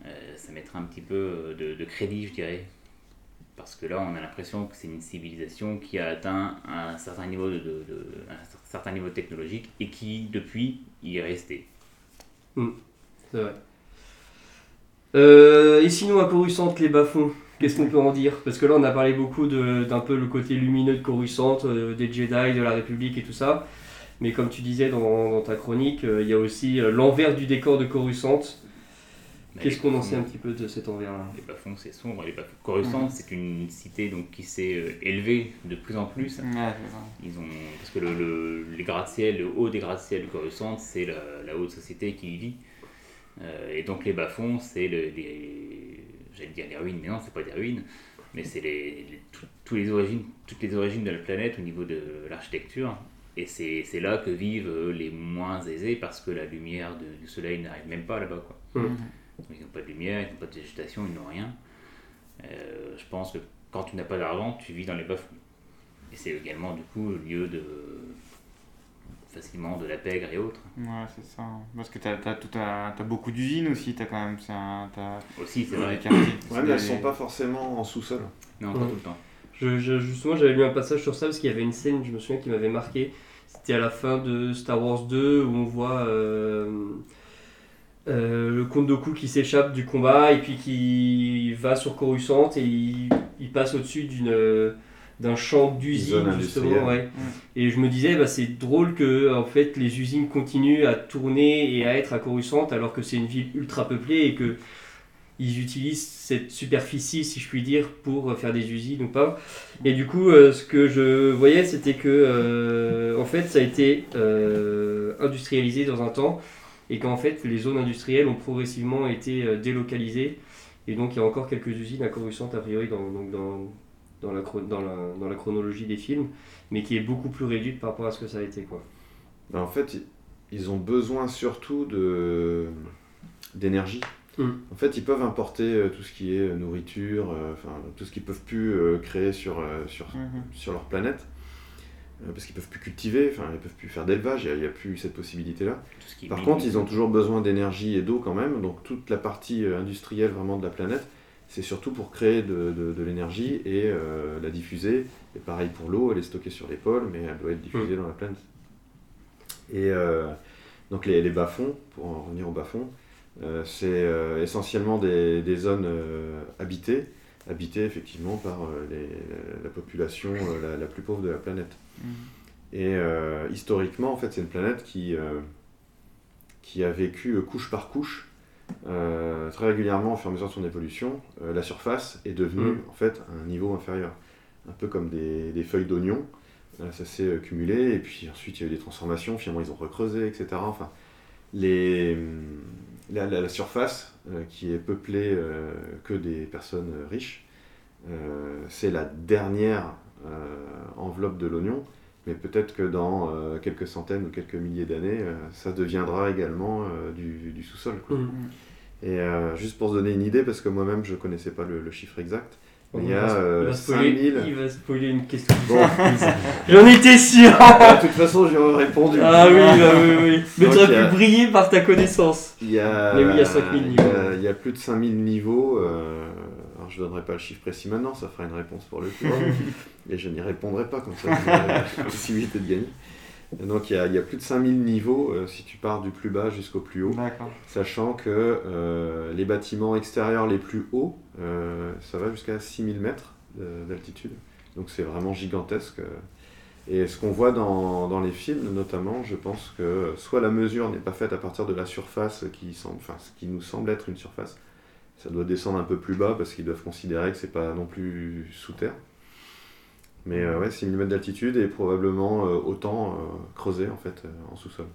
Euh, ça mettrait un petit peu de, de crédit, je dirais. Parce que là, on a l'impression que c'est une civilisation qui a atteint un certain niveau de, un certain niveau technologique et qui, depuis, y est resté. C'est vrai. Euh, et sinon, à Coruscant, les bas-fonds, qu'est-ce qu'on peut en dire? Parce que là, on a parlé beaucoup d'un peu le côté lumineux de Coruscant, euh, des Jedi, de la République et tout ça. Mais comme tu disais dans, dans ta chronique, euh, il y a aussi euh, l'envers du décor de Coruscant. Qu'est-ce qu'on en sait un petit peu de cet envers-là Les bas-fonds, c'est sombre. Les bas-fonds- Coruscant, c'est une cité donc, qui s'est euh, élevée de plus en plus. Ils ont, parce que le, le- les gratte-ciel, le haut des gratte-ciel de Coruscant, c'est la, la haute société qui y vit. Euh, et donc les bas-fonds, c'est le- les, j'allais dire les ruines, mais non, c'est pas des ruines, mais c'est les, les- tout- les origines, toutes les origines de la planète au niveau de l'architecture. Et c'est c'est là que vivent euh, les moins aisés parce que la lumière de- du soleil n'arrive même pas là-bas. quoi. Mhm. Ils n'ont pas de lumière, ils n'ont pas de végétation, ils n'ont rien. Euh, je pense que quand tu n'as pas d'argent, tu vis dans les bas-fonds. Et c'est également du coup le lieu de facilement de la pègre et autres. Ouais, c'est ça. Parce que t'as as, beaucoup d'usines aussi, t'as quand même. c'est un- T'as Aussi, c'est vrai. Ouais, mais elles des- sont pas forcément en sous-sol. Non, pas Ouais. tout le temps. Je- je- justement, j'avais lu un passage sur ça parce qu'il y avait une scène, je me souviens, qui m'avait marqué. C'était à la fin de Star Wars 2 où on voit euh, euh, le comte Doku qui s'échappe du combat et puis qui va sur Coruscant et il, il passe au-dessus d'une d'un champ d'usine justement. Ouais. Et je me disais, bah, c'est drôle que en fait les usines continuent à tourner et à être à Coruscant alors que c'est une ville ultra peuplée et que ils utilisent cette superficie, si je puis dire, pour faire des usines ou pas. Et du coup, euh, ce que je voyais, c'était que, euh, en fait, ça a été euh, industrialisé dans un temps, et qu'en fait, les zones industrielles ont progressivement été euh, délocalisées. Et donc, il y a encore quelques usines à Coruscant, a priori, dans, donc dans, dans, la, dans, la, dans la chronologie des films, mais qui est beaucoup plus réduite par rapport à ce que ça a été. Quoi. Ben, en fait, ils ont besoin surtout de d'énergie. Mm. En fait, ils peuvent importer euh, tout ce qui est euh, nourriture, euh, enfin tout ce qu'ils peuvent plus euh, créer sur, euh, sur, Mhm. sur leur planète, parce qu'ils peuvent plus cultiver, enfin ils peuvent plus faire d'élevage, il n'y a, plus cette possibilité-là. Par contre, ils ont toujours besoin d'énergie et d'eau quand même, donc toute la partie euh, industrielle vraiment de la planète, c'est surtout pour créer de, de- de l'énergie et euh, la diffuser. Et pareil pour l'eau, elle est stockée sur les pôles, mais elle doit être diffusée dans la planète. Et euh, donc les, les bas-fonds, pour en revenir aux bas-fonds, euh, c'est euh, essentiellement des, des zones euh, habitées, habitées effectivement par euh, les- la population euh, la, la plus pauvre de la planète. Mhm. Et euh, historiquement, en fait, c'est une planète qui, euh, qui a vécu euh, couche par couche, très régulièrement au fur et à mesure de son évolution. La surface est devenue, Mhm. en fait, un niveau inférieur. Un peu comme des, des feuilles d'oignon. Ça s'est cumulé, et puis ensuite il y a eu des transformations, finalement ils ont recreusé, etc. Enfin, les, hum, la, la- la surface, qui est peuplée que des personnes riches, c'est la dernière enveloppe de l'oignon. Mais peut-être que dans euh, quelques centaines ou quelques milliers d'années, euh, ça deviendra également euh, du, du sous-sol. Mhm. Et euh, juste pour se donner une idée, parce que moi-même je connaissais pas le, le chiffre exact, mais il y a euh, va spoiler, 5000. il va spoiler une question. Bon, J'en étais sûr de toute façon, j'aurais répondu. Ah oui, bah oui, oui. Mais Donc, tu aurais a- pu briller par ta connaissance. Il y a, Mais oui, il y a 5000 il y niveaux. a- il y a plus de 5000 niveaux. euh, alors je donnerai pas le chiffre précis maintenant, ça fera une réponse pour le coup. et je n'y répondrai pas, comme ça vous la possibilité de gagner. Donc il y a, il y a plus de 5000 niveaux euh, si tu pars du plus bas jusqu'au plus haut. Sachant que euh, les bâtiments extérieurs les plus hauts, euh, ça va jusqu'à 6000 mètres de- d'altitude. Donc c'est vraiment gigantesque. Et ce qu'on voit dans, dans les films, notamment, je pense que soit la mesure n'est pas faite à partir de la surface qui, semble, enfin, ce qui nous semble être une surface, ça doit descendre un peu plus bas parce qu'ils doivent considérer que c'est pas non plus sous terre. Mais euh, ouais, 6 mm d'altitude et probablement euh, autant euh, creusé en fait euh, en sous-sol.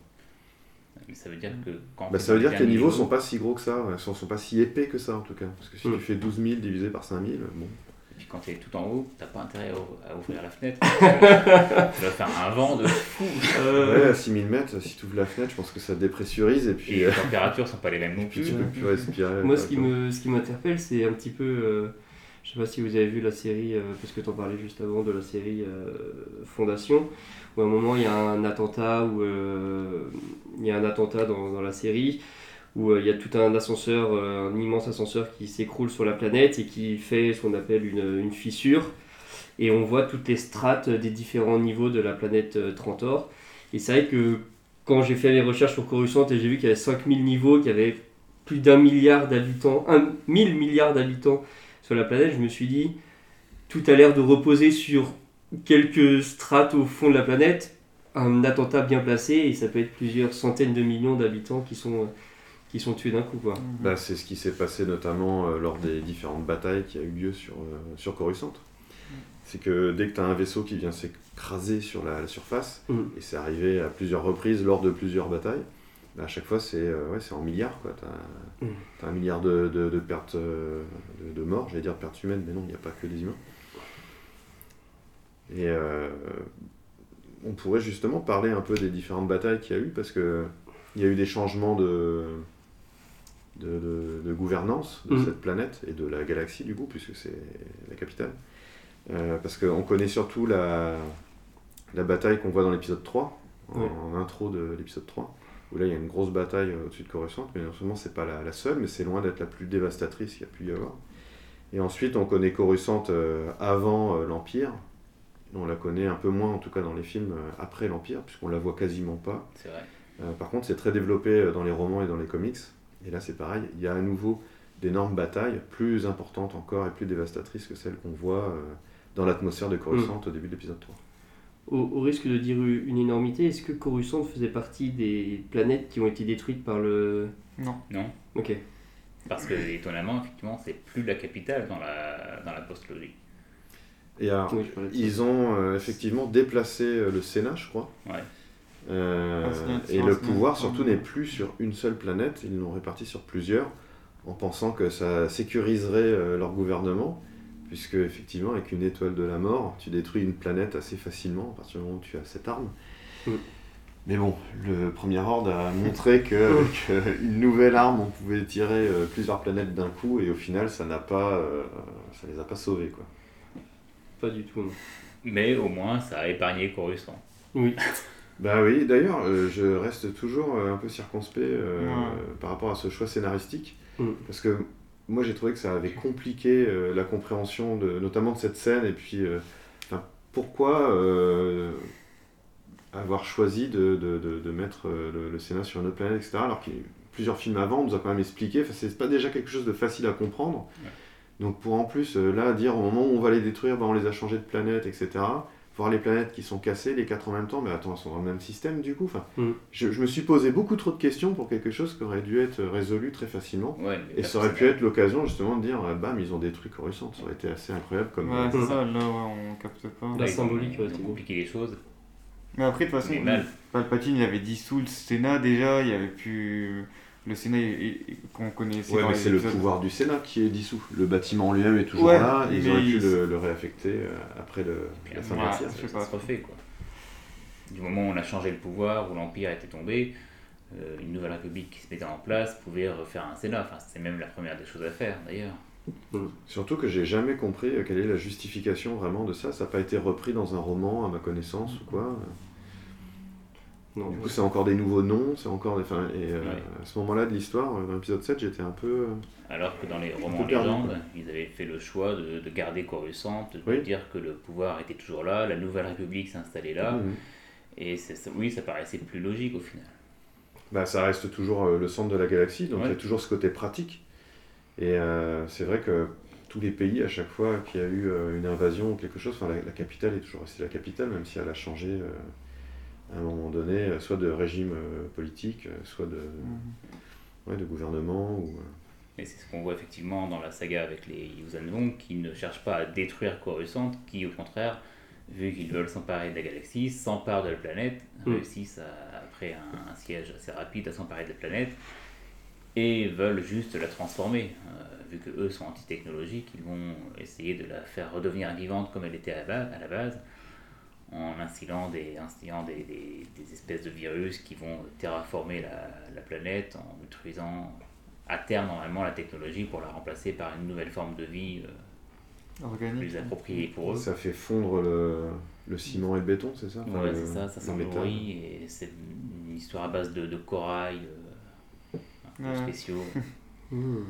Mais ça veut dire que quand Bah, ça veut dire que les niveaux niveau- sont pas si gros que ça, ouais, sont, sont pas si épais que ça en tout cas. Parce que si Mm. tu fais 12 000 divisé par 5000, bon. Et puis quand tu es tout en haut, t'as pas intérêt à ou- à ouvrir la fenêtre. tu vas faire un vent de fou. Euh, Ouais, à 6000 mètres, si tu ouvres la fenêtre, je pense que ça dépressurise et puis, Et euh, les températures sont pas les mêmes non puis plus. tu peux plus respirer. Moi, ce qui me, ce qui m'interpelle, c'est un petit peu. euh, je sais pas si vous avez vu la série, euh, parce que tu en parlais juste avant de la série euh, Fondation, où à un moment il y a un attentat, où euh, il y a un attentat dans, dans la série, où euh, il y a tout un ascenseur, euh, un immense ascenseur qui s'écroule sur la planète et qui fait ce qu'on appelle une, fissure. Et on voit toutes les strates des différents niveaux de la planète euh, Trantor. Et c'est vrai que quand j'ai fait mes recherches sur Coruscant et j'ai vu qu'il y avait 5000 niveaux, qu'il y avait plus d'un milliard d'habitants, un mille milliards d'habitants sur la planète, je me suis dit, tout a l'air de reposer sur quelques strates au fond de la planète, un attentat bien placé, et ça peut être plusieurs centaines de millions d'habitants qui sont, qui sont tués d'un coup. Quoi. Bah, c'est ce qui s'est passé notamment euh, lors des différentes batailles qui a eu lieu sur, euh, sur Coruscant. C'est que dès que tu as un vaisseau qui vient s'écraser sur la, la surface, Mm. et c'est arrivé à plusieurs reprises lors de plusieurs batailles, bah, à chaque fois c'est euh, ouais, c'est en milliards. Tu as, un milliard de, de- de pertes de, de morts, j'allais dire pertes humaines, mais non, il n'y a pas que des humains. Et euh, on pourrait justement parler un peu des différentes batailles qu'il y a eu, parce que il y a eu des changements de, de, de- de gouvernance de Mhm. cette planète et de la galaxie du coup, puisque c'est la capitale. Euh, parce qu'on connaît surtout la, la bataille qu'on voit dans l'épisode 3, en, intro de l'épisode 3, où là il y a une grosse bataille euh, au-dessus de Coruscant, mais non seulement c'est pas la, la seule, mais c'est loin d'être la plus dévastatrice qu'il y a pu y avoir. Et ensuite on connaît Coruscant euh, avant euh, l'Empire, on la connaît un peu moins en tout cas dans les films euh, après l'Empire, puisqu'on la voit quasiment pas. C'est vrai. Euh, par contre, c'est très développé euh, dans les romans et dans les comics. Et là, c'est pareil. Il y a à nouveau d'énormes batailles, plus importantes encore et plus dévastatrices que celles qu'on voit euh, dans l'atmosphère de Coruscant au début de l'épisode 3. Au, au risque de dire une énormité, est-ce que Coruscant faisait partie des planètes qui ont été détruites par le... Non. Non. Ok. Parce que étonnamment, effectivement, c'est plus la capitale dans la, dans la post-logique. Et alors, Oui, ils ont euh, effectivement déplacé euh, le Sénat, je crois. Ouais. Euh, et le pouvoir surtout n'est plus sur une seule planète, ils l'ont réparti sur plusieurs, en pensant que ça sécuriserait euh, leur gouvernement, puisque effectivement avec une étoile de la mort, tu détruis une planète assez facilement à partir du moment où tu as cette arme. Mm. Mais bon, le premier ordre a montré qu'avec euh, une nouvelle arme, on pouvait tirer euh, plusieurs planètes d'un coup, et au final, ça n'a pas, ça les a pas sauvés, quoi. Pas du tout. non. Mais au moins, ça a épargné Coruscant. Oui. Bah oui, d'ailleurs, euh, je reste toujours euh, un peu circonspect euh, Ouais. par rapport à ce choix scénaristique, Mm. parce que moi j'ai trouvé que ça avait compliqué euh, la compréhension de, notamment de cette scène, et puis pourquoi avoir choisi de, de- de- de mettre le, le Sénat sur une autre planète, etc., alors eu plusieurs films avant, on nous a quand même expliqué, c'est pas déjà quelque chose de facile à comprendre. Ouais. Donc pour en plus, là, dire au moment où on va les détruire, bah, on les a changés de planète, etc., voir les planètes qui sont cassées, les quatre en même temps, mais attends, elles sont dans le même système du coup. Enfin, Mm. je, je me suis posé beaucoup trop de questions pour quelque chose qui aurait dû être résolu très facilement. Ouais, Et ça aurait pu être l'occasion justement de dire, euh, bam, ils ont détruit Coruscant. Ça aurait été assez incroyable comme. Ouais, euh, c'est ça, là, ouais, on capte pas. La symbolique mieux. compliqué les choses. Mais après, de toute façon. Palpatine, il avait dissous le Sénat déjà, il y avait plus. Le Sénat qu'on connaissait Ouais, mais c'est le pouvoir du Sénat qui est dissous. Le bâtiment en lui-même est toujours Ouais, là, ils auraient pu il- le, le réaffecter euh, après le, la fin de je ça, se refait quoi. Du moment où on a changé le pouvoir, où l'Empire était tombé, euh, une nouvelle république qui se mettait en place pouvait refaire un Sénat. Enfin, c'est même la première des choses à faire d'ailleurs. Surtout que j'ai jamais compris euh, quelle est la justification vraiment de ça. Ça n'a pas été repris dans un roman, à ma connaissance, ou quoi. Non, Du coup, c'est encore des nouveaux noms, c'est encore des. Enfin, et euh, Ouais. à ce moment-là de l'histoire, euh, dans l'épisode 7, j'étais un peu. euh, Alors que dans les romans légendes, ils avaient fait le choix de, de garder Coruscant, de Oui. dire que le pouvoir était toujours là, la nouvelle république s'installait là. mhm. Et c'est- ça- oui, ça paraissait plus logique au final. Bah, ça reste toujours le centre de la galaxie, donc il y a toujours ce côté pratique. Et euh, c'est vrai que tous les pays à chaque fois qu'il y a eu une invasion ou quelque chose. Enfin, la, la capitale est toujours restée la capitale, même si elle a changé euh, à un moment donné, euh, soit de régime euh, politique, euh, soit de, ouais, de gouvernement. Ou, Et c'est ce qu'on voit effectivement dans la saga avec les Yuuzhan qui ne cherchent pas à détruire Coruscant, qui au contraire, vu qu'ils veulent s'emparer de la galaxie, s'emparent de la planète, Mm. réussissent à- après un, un siège assez rapide à s'emparer de la planète et veulent juste la transformer. Euh, vu que eux sont anti-technologiques, ils vont essayer de la faire redevenir vivante comme elle était à la base, à la base en instillant des, instillant des, des- des espèces de virus qui vont terraformer la, la planète en détruisant à terme normalement la technologie pour la remplacer par une nouvelle forme de vie euh, Organique. plus appropriée pour eux. Ça fait fondre le, le ciment et le béton, c'est ça? Enfin, le- c'est ça, ça bruit et c'est une histoire à base de, de corail, euh, un peu Ouais. spéciaux. Hmm.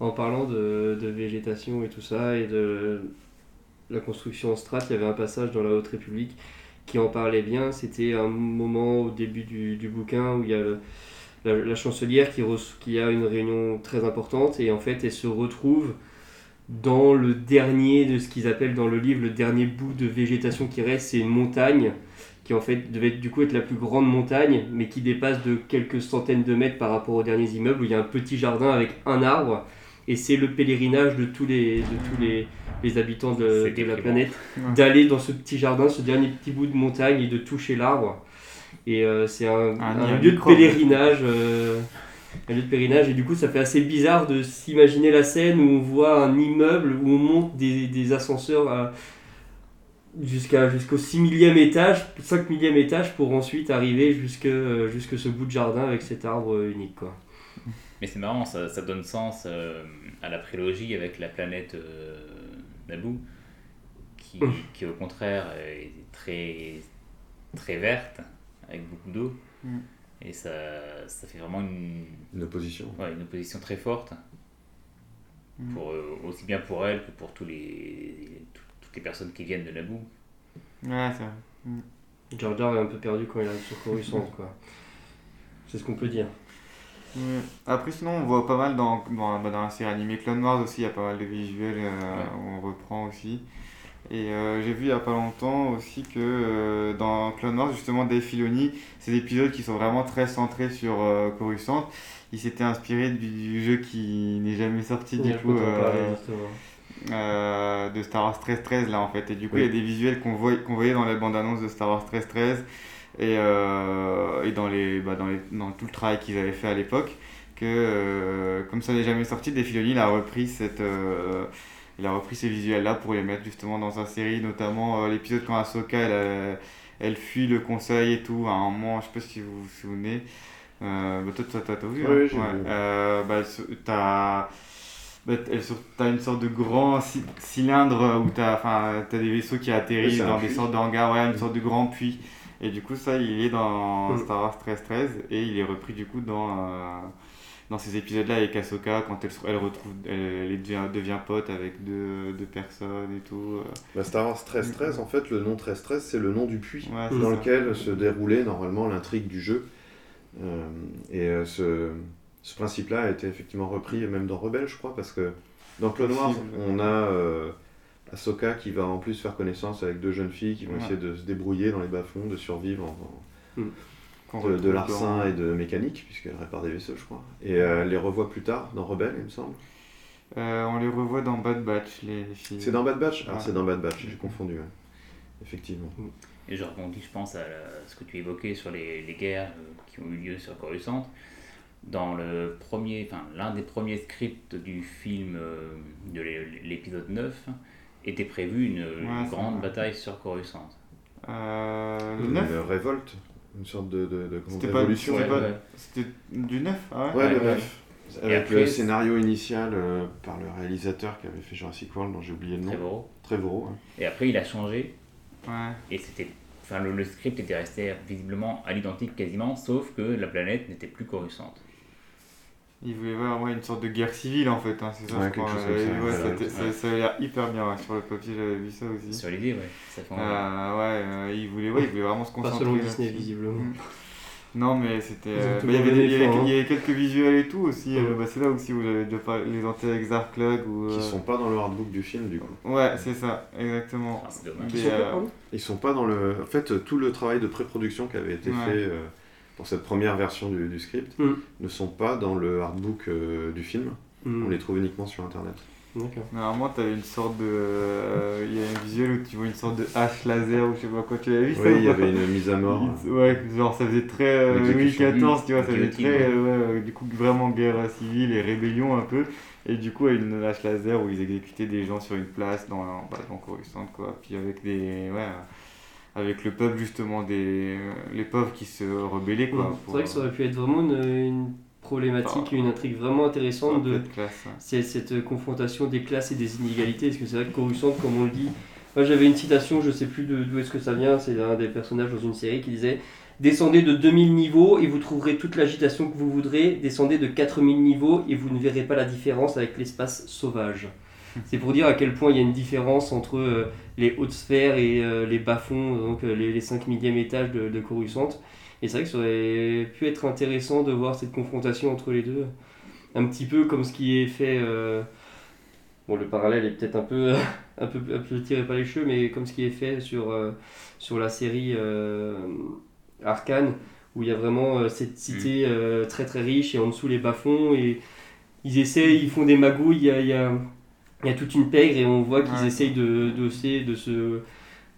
En parlant de, de végétation et tout ça, et de la construction en strate, il y avait un passage dans la Haute République qui en parlait bien. C'était un moment au début du, du bouquin où il y a la, chancelière qui, qui a une réunion très importante et en fait elle se retrouve dans le dernier de ce qu'ils appellent dans le livre le dernier bout de végétation qui reste, c'est une montagne qui en fait devait du coup être la plus grande montagne, mais qui dépasse de quelques centaines de mètres par rapport aux derniers immeubles, où il y a un petit jardin avec un arbre, et c'est le pèlerinage de tous les, de tous les, les habitants de, la planète, Ouais. d'aller dans ce petit jardin, ce dernier petit bout de montagne, et de toucher l'arbre. Et euh, c'est un, lieu de pèlerinage. euh, un lieu de pèlerinage, et du coup ça fait assez bizarre de s'imaginer la scène où on voit un immeuble, où on monte des, des ascenseurs jusqu'à jusqu'au 6 millième étage, 5 millième étage pour ensuite arriver jusque, euh, jusque ce bout de jardin avec cet arbre unique. Quoi. Mais c'est marrant, ça, ça donne sens euh, à la prélogie avec la planète euh, Naboo, qui, Mm. qui au contraire est très, très verte, avec beaucoup d'eau. Mm. Et ça, ça fait vraiment une, Une opposition. ouais, une opposition très forte, Mm. pour, euh, aussi bien pour elle que pour tous les, tout- toutes les personnes qui viennent de Naboo. Ouais, c'est vrai. Jar Jar est un peu perdu quand il arrive sur Coruscant. quoi. C'est ce qu'on peut dire. Après, sinon, on voit pas mal dans, dans, bah, dans la série animée Clone Wars aussi, il y a pas mal de visuels euh, Ouais. où on reprend aussi. Et euh, j'ai vu il y a pas longtemps aussi que euh, dans Clone Wars, justement, Dave Filoni, ces épisodes qui sont vraiment très centrés sur Coruscant, il s'était inspiré du, du jeu qui n'est jamais sorti du coup de Star Wars 13-13 là en fait. Et du coup, Oui. il y a des visuels qu'on voit, qu'on voyait dans la bande-annonce de Star Wars 13-13 et, euh, et dans, les, bah, dans, les, dans tout le travail qu'ils avaient fait à l'époque. Que euh, comme ça n'est jamais sorti, Dave Filoni il a repris cette. euh, il a repris ces visuels-là pour les mettre justement dans sa série, notamment euh, l'épisode quand Ahsoka elle, euh, elle fuit le conseil et tout. À un moment, je sais pas si vous vous souvenez. Euh, bah, toi, t'as vu hein oui, j'ai vu. Euh, bah, t'as bah, t'as une sorte de grand cy- cylindre où t'as t'as des vaisseaux qui atterrissent dans des sortes d'hangars, ouais, une sorte de grand puits. Et du coup, ça, il est dans Mm. Star Wars 13-13 et il est repris du coup dans, euh, dans ces épisodes-là avec Ahsoka quand elle, retrouve, elle, elle devient, devient pote avec deux, deux personnes et tout. euh. Bah, Star Wars 13-13, en fait, le nom 13-13, c'est le nom du puits Ouais, dans ça. lequel se déroulait normalement l'intrigue du jeu. Euh, et euh, ce, ce principe-là a été effectivement repris même dans Rebelle, je crois, parce que dans Clone Wars, Possible. on a euh, Ahsoka qui va en plus faire connaissance avec deux jeunes filles qui vont Ouais. essayer de se débrouiller dans les bas-fonds, de survivre en, en- de, de larcin et de mécanique, puisqu'elle répare des vaisseaux, je crois. Et euh, elle les revoit plus tard dans Rebelle, il me semble. Euh, on les revoit dans Bad Batch, les, les filles. C'est dans Bad Batch Ah, Ouais. c'est dans Bad Batch, j'ai confondu. ouais. Effectivement. Et je rebondis, je pense, à la- ce que tu évoquais sur les, les guerres euh, qui ont eu lieu sur Coruscant. Dans le premier, enfin, l'un des premiers scripts du film euh, de l'é- l'épisode 9 était prévu une, grande bataille sur Coruscant. Euh, le Une 9 révolte, une sorte de, de, de grande C'était pas, révolution. c'était Ouais, pas- ouais. c'était du 9 ah ouais, Ouais, le Ouais, 9. Et Avec après, le c'est- scénario initial euh, par le réalisateur qui avait fait Jurassic World, dont j'ai oublié le nom. Trevorrow. Trevorrow. Et après, il a changé Ouais. et c'était. Enfin, le, le script était resté visiblement à l'identique quasiment, sauf que la planète n'était plus Coruscant. Il voulait voir ouais, une sorte de guerre civile en fait, hein, c'est ça Ouais, je crois. quelque chose comme ça, Ouais, ouais, ça, a l'air hyper bien, ouais. sur le papier j'avais vu ça aussi. Sur l'idée, ouais. Ça fait. Euh, ouais, euh, il voulait, ouais, il voulait vraiment se Pas concentrer. selon Disney, visiblement. Mm. Non, mais c'était. Euh, bah, il y hein. y avait quelques visuels et tout aussi. Mm. euh, bah, c'est là aussi où j'avais déjà parlé les anti-Exarchlug ou. Qui euh, sont pas dans le hardbook du film, du coup. Ouais, c'est ça, exactement. Ah, c'est dommage. Ils sont euh, Ils sont pas dans le. En fait, tout le travail de pré-production qui avait été Ouais. fait euh, pour cette première version du, du script Mm. ne sont pas dans le hardbook euh, du film. Hmm, On les trouve uniquement sur internet. D'accord. Normalement, t'avais une sorte de. euh, Il y a un visuel où tu vois une sorte de hache laser ou je sais pas quoi. Tu l'avais vu ça Oui, ou il y avait une mise à mort. Ouais, genre ça faisait très euh, Louis L'exécution. XIV, tu vois, ça faisait très, ouais. euh, ouais, euh, du coup, vraiment guerre civile et rébellion un peu. Et du coup, une hache laser où ils exécutaient des gens sur une place dans, bah, dans Coruscant, quoi. Puis avec des. Ouais, euh, avec le peuple, justement, des. euh, les pauvres qui se rebellaient, quoi. Hmm. C'est vrai que ça aurait pu être vraiment une, une problématique, Ah. une intrigue vraiment euh, intéressante de, classe, ouais. cette confrontation des classes et des inégalités, parce que c'est vrai que Coruscant, comme on le dit, moi j'avais une citation, je sais plus d'où est-ce que ça vient, c'est un des personnages dans une série qui disait Descendez de 2000 niveaux et vous trouverez toute l'agitation que vous voudrez, descendez de 4000 niveaux et vous ne verrez pas la différence avec l'espace sauvage. C'est pour dire à quel point il y a une différence entre euh, les hautes sphères et euh, les bas-fonds, donc euh, les, les 5 millième étages de, de Coruscant. Et c'est vrai que ça aurait pu être intéressant de voir cette confrontation entre les deux. Un petit peu comme ce qui est fait. Bon, le parallèle est peut-être un peu, un, peu, un peu tiré par les cheveux, mais comme ce qui est fait sur, sur la série Arcane, où il y a vraiment euh, cette cité euh, très très riche et en dessous les bas-fonds. Et ils essaient, ils font des magouilles, il y a, il y a, il y a toute une pègre et on voit qu'ils Ouais. essayent de, de, se- de, se,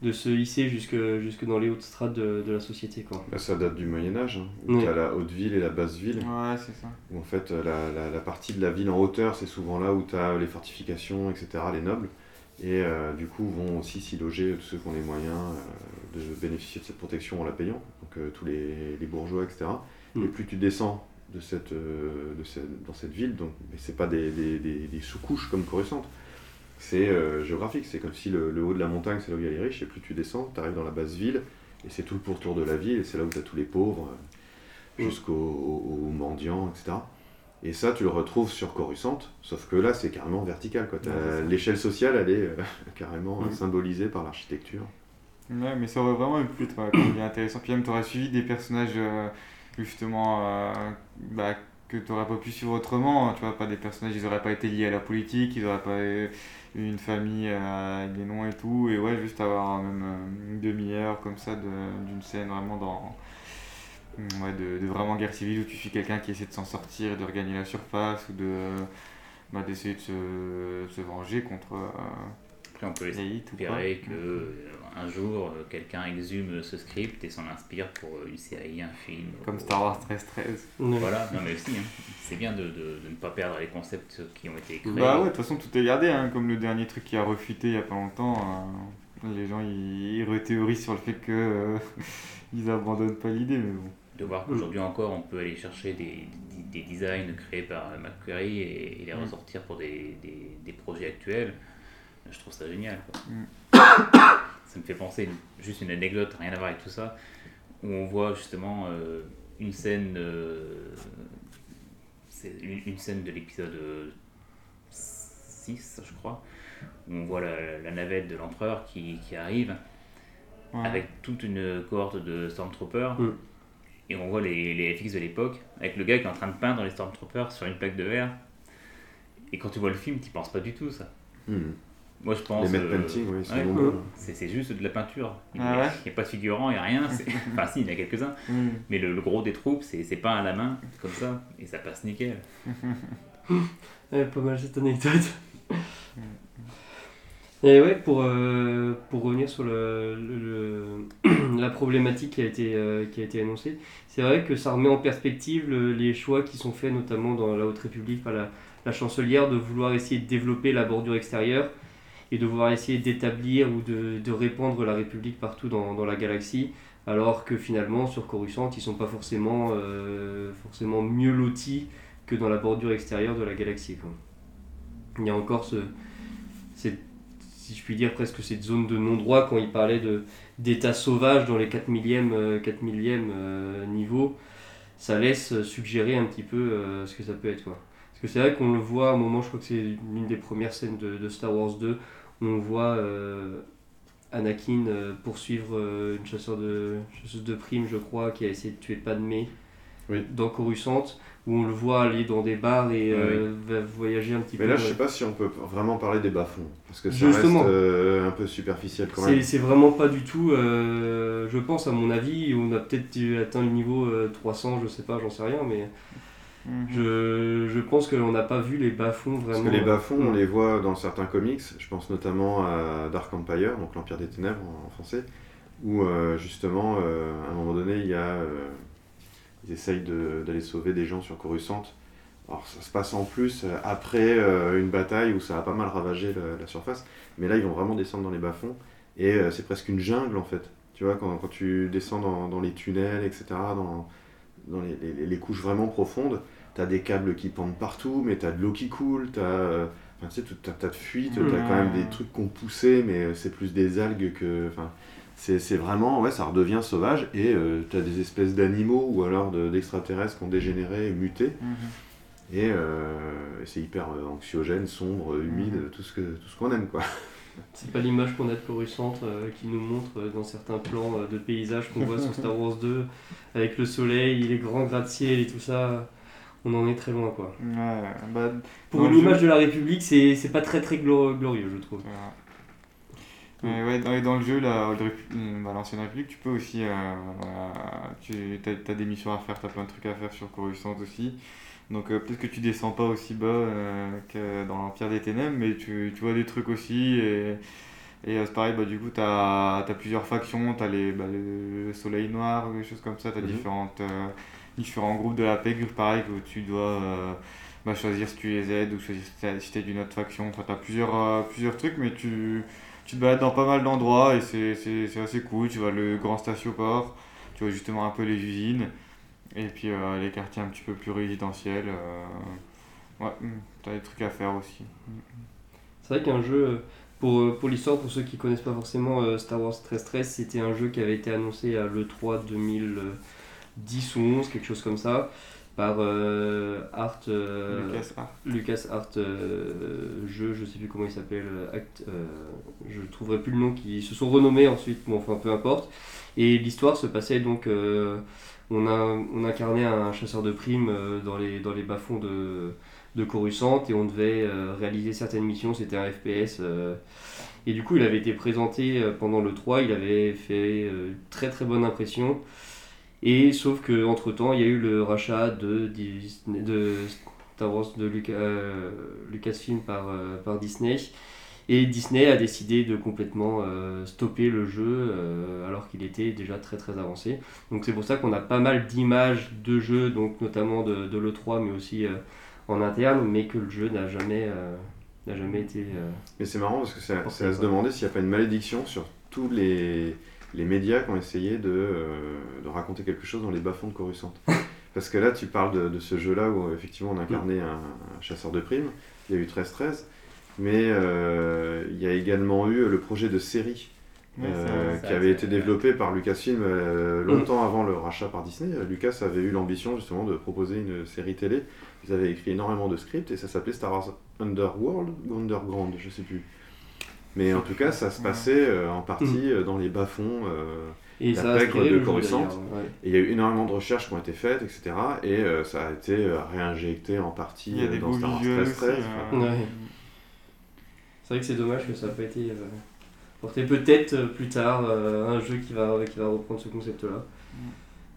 de se hisser jusque, jusque dans les hautes strates de, de la société. Quoi. Bah, ça date du Moyen-Âge, hein, où Ouais. tu as la haute ville et la basse ville. Ouais, c'est ça. Où en fait, euh, la, la- la partie de la ville en hauteur, c'est souvent là où tu as les fortifications, etc., les nobles. Et euh, du coup, vont aussi s'y loger tous ceux qui ont les moyens euh, de bénéficier de cette protection en la payant, donc euh, tous les, les bourgeois, etc. Mm. Et plus tu descends de cette, euh, de cette- dans cette ville, donc, mais c'est pas des, des- des- des sous-couches comme Coruscant, c'est euh, géographique, c'est comme si le, le haut de la montagne, c'est là où il y a les riches, et plus tu descends, tu arrives dans la basse ville, et c'est tout le pourtour de la ville, et c'est là où tu as tous les pauvres, euh, jusqu'aux aux- aux mendiants, etc. Et ça, tu le retrouves sur Coruscant, sauf que là, c'est carrément vertical. Ouais. L'échelle sociale, elle est euh, carrément symbolisée par l'architecture. Ouais, mais ça aurait vraiment pu être comment dire, intéressant. Puis même, tu aurais suivi des personnages, justement, euh, bah, que tu n'aurais pas pu suivre autrement. Tu vois, pas des personnages, ils n'auraient pas été liés à la politique, ils n'auraient pas eu une famille euh, avec des noms et tout. Et ouais, juste avoir même euh, une demi-heure comme ça de- d'une scène vraiment dans. Ouais, de, de vraiment guerre civile où tu suis quelqu'un qui essaie de s'en sortir et de regagner la surface ou de bah, d'essayer de se, de se venger contre euh, Après, on peut ou que euh, un jour euh, quelqu'un exhume ce script et s'en inspire pour euh, une série, un film. Comme ou- Star Wars 1313. Ouais. Voilà, non mais aussi, hein. c'est bien de, de- de ne pas perdre les concepts qui ont été créés. Bah ouais, de toute façon, tout est gardé, hein, comme le dernier truc qui a refuté il y a pas longtemps. euh, les gens, ils, ils rethéorisent sur le fait que euh, ils abandonnent pas l'idée, mais bon. De voir qu'aujourd'hui encore, on peut aller chercher des, des, des designs créés par McQuarrie et, et les Mm. ressortir pour des, des, des projets actuels. Je trouve ça génial. quoi. Mm. ça me fait penser, juste une anecdote, rien à voir avec tout ça, où on voit justement euh, une scène, euh, une, une scène de l'épisode 6, je crois, où on voit la, la navette de l'empereur qui, qui arrive Ouais. avec toute une cohorte de Stormtroopers. Mm. Et on voit les, les FX de l'époque, avec le gars qui est en train de peindre les Stormtroopers sur une plaque de verre. Et quand tu vois le film, tu penses pas du tout ça. Mhm. Moi je pense. Les matte euh, painting, oui, ils sont ouais, nombreux. c'est juste de la peinture. Il n'y Ah a, ouais pas de figurant, il n'y a rien. Enfin, si, il y en a quelques-uns. Mm. Mais le, le gros des troupes, c'est c'est peint à la main, comme ça. Et ça passe nickel. Ouais, pas mal cette anecdote. Et ouais, pour, euh, pour revenir sur le, le- le- la problématique qui a été, euh, qui a été annoncée, c'est vrai que ça remet en perspective le- les choix qui sont faits notamment dans la Haute République par la, la chancelière de vouloir essayer de développer la bordure extérieure et de vouloir essayer d'établir ou de, de répandre la République partout dans, dans la galaxie, alors que finalement sur Coruscant, ils sont pas forcément, euh, forcément mieux lotis que dans la bordure extérieure de la galaxie. quoi. Il y a encore ce, cette, si je puis dire, presque cette zone de non-droit quand il parlait d'état sauvage dans les 4 millième, euh, 4 millième euh, niveau. Ça laisse suggérer un petit peu euh, ce que ça peut être. Quoi. Parce que c'est vrai qu'on le voit un moment, je crois que c'est l'une des premières scènes de, de Star Wars 2, où on voit euh, Anakin euh, poursuivre euh, une chasseur de, chasseuse de primes, je crois, qui a essayé de tuer Padmé Oui. dans Coruscant, où on le voit aller dans des bars et euh, va voyager un petit Mais peu. là, je sais pas si on peut vraiment parler des bas-fonds. Parce que ça Justement. reste euh, un peu superficiel quand même. c'est vraiment pas du tout, euh, je pense à mon avis, on a peut-être dû atteindre le niveau euh, 300, je sais pas, j'en sais rien, mais Mhm. je, je pense qu'on n'a pas vu les bas-fonds Parce vraiment. que les bas-fonds, on les voit dans certains comics. Je pense notamment à Dark Empire, donc l'Empire des Ténèbres en, en français, où euh, justement, euh, à un moment donné, il y a, euh, ils essayent de- d'aller sauver des gens sur Coruscant. Alors ça se passe en plus euh, après euh, une bataille où ça a pas mal ravagé la, la surface, mais là ils vont vraiment descendre dans les bas-fonds et euh, c'est presque une jungle en fait. Tu vois, quand, quand tu descends dans, dans les tunnels, etc., dans, dans les, les- les couches vraiment profondes, t'as des câbles qui pendent partout, mais t'as de l'eau qui coule, t'as euh, enfin, tu sais, tout un tas de fuites, t'as quand même des trucs qu'on poussé, mais c'est plus des algues que. Enfin, c'est vraiment, ouais, ça redevient sauvage et euh, t'as des espèces d'animaux ou alors de- d'extraterrestres qui ont dégénéré, muté, Mhm. et, euh, c'est hyper euh, anxiogène, sombre, humide, tout ce que tout ce qu'on aime quoi. C'est pas l'image qu'on a de Coruscant euh, qui nous montre euh, dans certains plans euh, de paysages qu'on voit sur Star Wars 2 avec le soleil, les grands gratte-ciel et tout ça. On en est très loin quoi. Ouais, bah, Pour une image jeu- de la République, c'est pas très très glo- glorieux, je trouve. Mais ouais, dans, le jeu, la euh, bah, l'ancienne République, tu peux aussi. Euh, voilà, tu as, des missions à faire, tu as plein de trucs à faire sur Coruscant aussi. Donc euh, peut-être que tu descends pas aussi bas euh, que dans l'Empire des Ténèbres, mais tu, tu vois des trucs aussi. Et, et c'est pareil, bah, du coup, tu as, plusieurs factions, tu as les, bah, le Soleil Noir, des choses comme ça, tu as Mhm. différentes, différents groupes de la Pègre, pareil, que tu dois. euh, bah, choisir si tu les aides ou choisir si si t'es d'une autre faction. Enfin, tu as plusieurs, euh, plusieurs trucs, mais tu, tu te balades dans pas mal d'endroits et c'est assez cool. Tu vois le grand statioport, tu vois justement un peu les usines et puis euh, les quartiers un petit peu plus résidentiels. ouais, tu as des trucs à faire aussi. C'est vrai qu'un jeu, pour, pour l'histoire, pour ceux qui connaissent pas forcément Star Wars 1313, c'était un jeu qui avait été annoncé à l'E3 2010 ou 11, quelque chose comme ça, par euh, Art, euh, Lucas Art. Lucas Art euh, jeu, je sais plus comment il s'appelle, euh, je trouverai plus le nom, qui se sont renommés ensuite, bon enfin peu importe. Et l'histoire se passait donc, euh, on, a, on incarnait un chasseur de primes euh, dans les, dans les bas-fonds de, de Coruscant et on devait réaliser certaines missions, c'était un FPS. euh, et du coup il avait été présenté pendant le 3, il avait fait euh, très très bonne impression. Et sauf que entre temps il y a eu le rachat de, Disney- de Star Wars de Luca- euh, Lucasfilm par, euh, par Disney. Et Disney a décidé de complètement euh, stopper le jeu alors qu'il était déjà très très avancé. Donc c'est pour ça qu'on a pas mal d'images de jeux, donc notamment de, de l'E3 mais aussi en interne, mais que le jeu n'a jamais, n'a jamais été... Mais c'est marrant parce que c'est Porté, c'est à se demander s'il n'y a pas une malédiction sur tous les, les médias qui ont essayé de, euh, de raconter quelque chose dans les bas-fonds de Coruscant. Parce que là, tu parles de, de ce jeu-là où effectivement on incarnait un, un chasseur de primes. Il y a eu 13-13. Mais euh, il y a également eu le projet de série Ouais, euh, qui avait été développé par Lucasfilm euh, longtemps avant le rachat par Disney. Euh, Lucas avait eu l'ambition justement de proposer une série télé. Ils avaient écrit énormément de scripts et ça s'appelait Star Wars Underworld ou Underground, je sais plus. Mais en tout cas, ça se passait euh, en partie euh, dans les bas-fonds. euh, Et La pègre de Coruscant. ouais. et il y a eu énormément de recherches qui ont été faites, etc. Et euh, ça a été euh, réinjecté en partie Il y a euh, des dans Star Wars visuels 13 aussi. 13. euh, Ouais. C'est vrai que c'est dommage que ça n'a pas été euh, porté peut-être plus tard euh, un jeu qui va, qui va reprendre ce concept-là.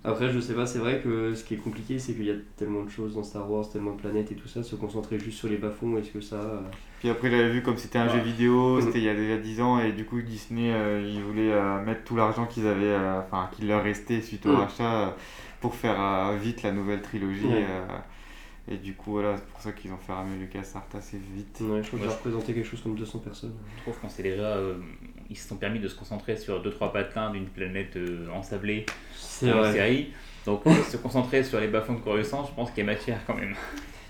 Après, je sais pas, c'est vrai que ce qui est compliqué, c'est qu'il y a tellement de choses dans Star Wars, tellement de planètes et tout ça, se concentrer juste sur les bas-fonds, est-ce que ça. euh, Puis après, j'avais vu comme c'était un Ouais. jeu vidéo, Mhm. c'était il y a déjà 10 ans, et du coup, Disney, euh, ils voulaient euh, mettre tout l'argent qu'ils avaient, enfin, qu'il leur restait suite au Mhm. rachat, pour faire vite la nouvelle trilogie. Ouais. Et du coup, voilà, c'est pour ça qu'ils ont fait ramer LucasArts assez vite. Ouais, je crois que Ouais, j'ai je- représenté quelque chose comme 200 personnes. Je trouve qu'on s'est déjà. euh, ils se sont permis de se concentrer sur 2-3 patins d'une planète euh, ensablée C'est dans la vrai. série. Donc euh, se concentrer sur les bas-fonds de Coruscant, je pense qu'il y a matière quand même.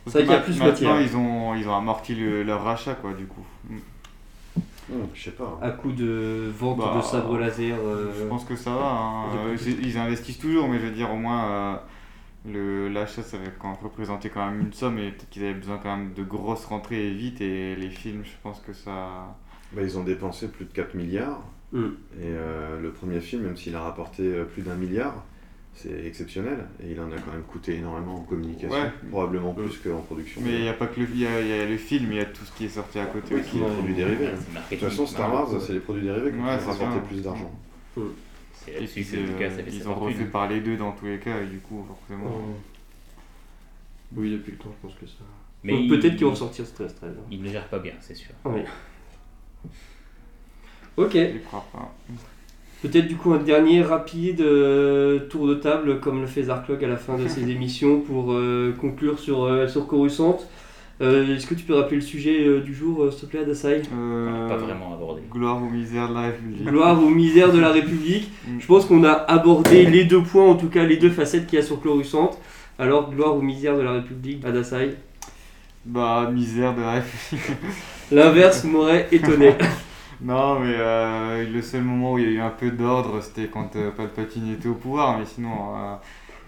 C'est vrai qu'il y a plus maintenant, matière. ils ont, ils ont amorti le- leur rachat, quoi, du coup. Mm. Hum, je sais pas. À coup de vente Bah, de sabre laser. euh, Je pense que ça va. hein. Ils investissent toujours, mais je veux dire, au moins, euh, le l'achat, ça va quand même représenter quand même une somme et peut-être qu'ils avaient besoin quand même de grosses rentrées et vite. Et les films, je pense que ça. Bah, ils ont dépensé plus de 4 milliards. Et euh, le premier film, même s'il a rapporté euh, plus d'un milliard, c'est exceptionnel. Et il en a quand même coûté énormément en communication, Ouais. probablement plus qu'en production. Mais il n'y a pas que le, il y a, y a le film, il y a tout ce qui est sorti à côté Oui, aussi. qui est produit dérivé. C'est De toute façon, Star Wars, Ouais. c'est les produits dérivés qui ont rapporté plus d'argent. C'est Et puis, que euh, sa ils ont refait par les deux dans tous les cas, et du coup, forcément. Oui, depuis le temps, je pense que ça. Mais Donc, il- peut-être qu'ils vont sortir Stress 13. hein. Il ne gère pas bien, c'est sûr. Ouais. Ok. Je crois pas. Peut-être du coup un dernier rapide euh, tour de table comme le fait Zarklog à la fin de ses émissions pour euh, conclure sur, euh, sur Coruscant. Euh, Est-ce que tu peux rappeler le sujet euh, du jour, euh, s'il te plaît, Adasai? Euh, Pas vraiment abordé. Gloire ou misère de la République. Gloire ou misère de la République. Mm. Je pense qu'on a abordé les deux points, en tout cas les deux facettes qu'il y a sur Coruscant. Alors, gloire ou misère de la République, Adasai? Bah, misère de la République. L'inverse m'aurait étonné. Non, mais euh, le seul moment où il y a eu un peu d'ordre, c'était quand euh, Palpatine était au pouvoir, mais sinon, euh,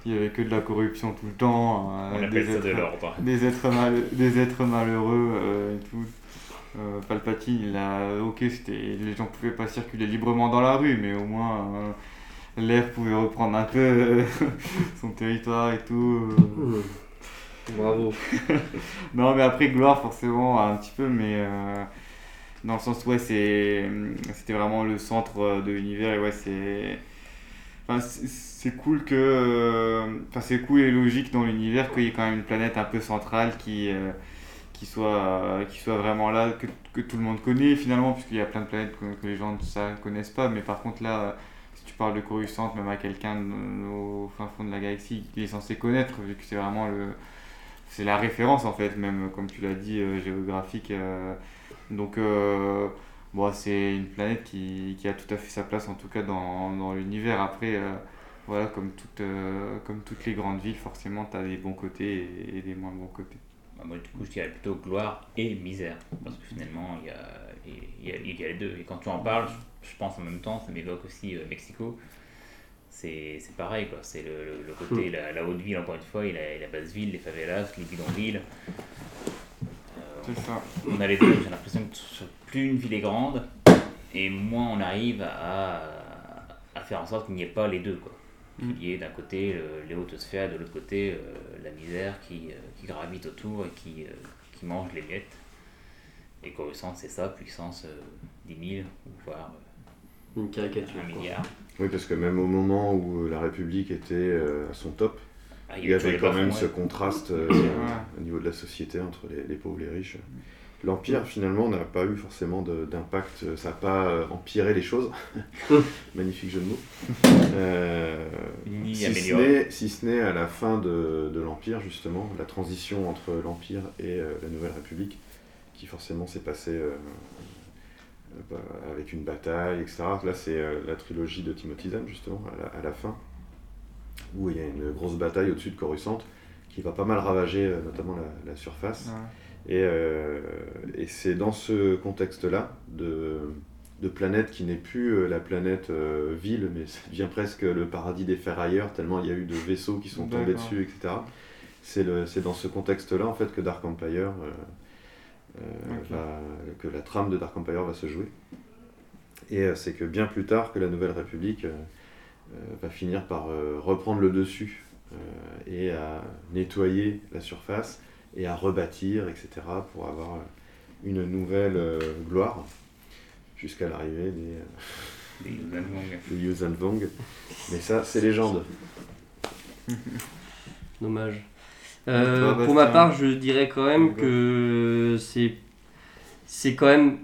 il y avait que de la corruption tout le temps. euh, On des appelle ça de êtres- l'ordre. Des êtres, mal- des êtres malheureux euh, et tout. Euh, Palpatine, il a. Ok, c'était, les gens pouvaient pas circuler librement dans la rue, mais au moins euh, l'air pouvait reprendre un peu euh, son territoire et tout. Bravo. Non, mais après, gloire, forcément, un petit peu, mais euh, dans le sens, ouais, c'est, c'était vraiment le centre de l'univers, et ouais, c'est. Enfin, c'est c'est cool que. euh, Enfin, c'est cool et logique dans l'univers qu'il y ait quand même une planète un peu centrale qui, euh, qui, soit, qui soit vraiment là, que, que tout le monde connaît finalement, puisqu'il y a plein de planètes que, les gens ne connaissent pas, mais par contre, là. euh, si tu parles de Coruscant, même à quelqu'un au fin fond de la galaxie, il est censé connaître, vu que c'est vraiment le, c'est la référence en fait, même comme tu l'as dit, géographique. donc, bon, c'est une planète qui, qui a tout à fait sa place, en tout cas dans, dans l'univers. Après, voilà, comme, toute, euh, comme toutes les grandes villes, forcément, tu as des bons côtés et, et des moins bons côtés. Bah, Moi, du coup, je dirais plutôt gloire et misère. Parce que finalement, il y a, il y a, il y a les deux. Et quand tu en parles, je, pense en même temps, ça m'évoque aussi euh, Mexico. C'est c'est pareil, quoi. C'est le, le- le côté, la, la haute ville, encore une fois, et la, et la basse ville, les favelas, les bidonvilles. Euh, C'est ça. on a les deux, j'ai l'impression que plus une ville est grande, et moins on arrive à, à faire en sorte qu'il n'y ait pas les deux. Quoi. Mm. Qu'il y ait d'un côté euh, les hautes sphères, de l'autre côté euh, la misère qui, euh, qui gravite autour et qui, euh, qui mange les miettes. Et Coruscant, c'est ça, puissance euh, 10 000, ou voire Une caricature. un quoi. milliard. Oui, parce que même au moment où la République était euh, à son top, Ah, il y avait quand même ce contraste euh, au niveau de la société entre les, les pauvres et les riches. L'Empire, finalement, n'a pas eu forcément d'impact, ça n'a pas euh, empiré les choses. Magnifique jeu de mots. Euh, Ni si, ce n'est, si à la fin de, de l'Empire, justement, la transition entre l'Empire et euh, la Nouvelle République, qui forcément s'est passée euh, euh, bah, avec une bataille, etc. Là, c'est euh, la trilogie de Timothy Zahn, justement, à la, à la fin, où il y a une grosse bataille au-dessus de Coruscant, qui va pas mal ravager euh, notamment la, la surface. Ouais. Et, euh, et c'est dans ce contexte-là de, de planète qui n'est plus euh, la planète euh, ville, mais ça devient presque le paradis des ferrailleurs, tellement il y a eu de vaisseaux qui sont tombés dessus, etc. C'est dans ce contexte-là en fait que Dark Empire, euh, va- que la trame de Dark Empire va se jouer. Et euh, c'est que bien plus tard que la Nouvelle République euh, va finir par reprendre le dessus et à nettoyer la surface et à rebâtir, etc., pour avoir euh, une nouvelle euh, gloire jusqu'à l'arrivée des, euh, Des Yuuzhan Vong. Mais ça, c'est légende. Dommage. Euh, Toi, pour ma part, je dirais quand même que c'est c'est quand même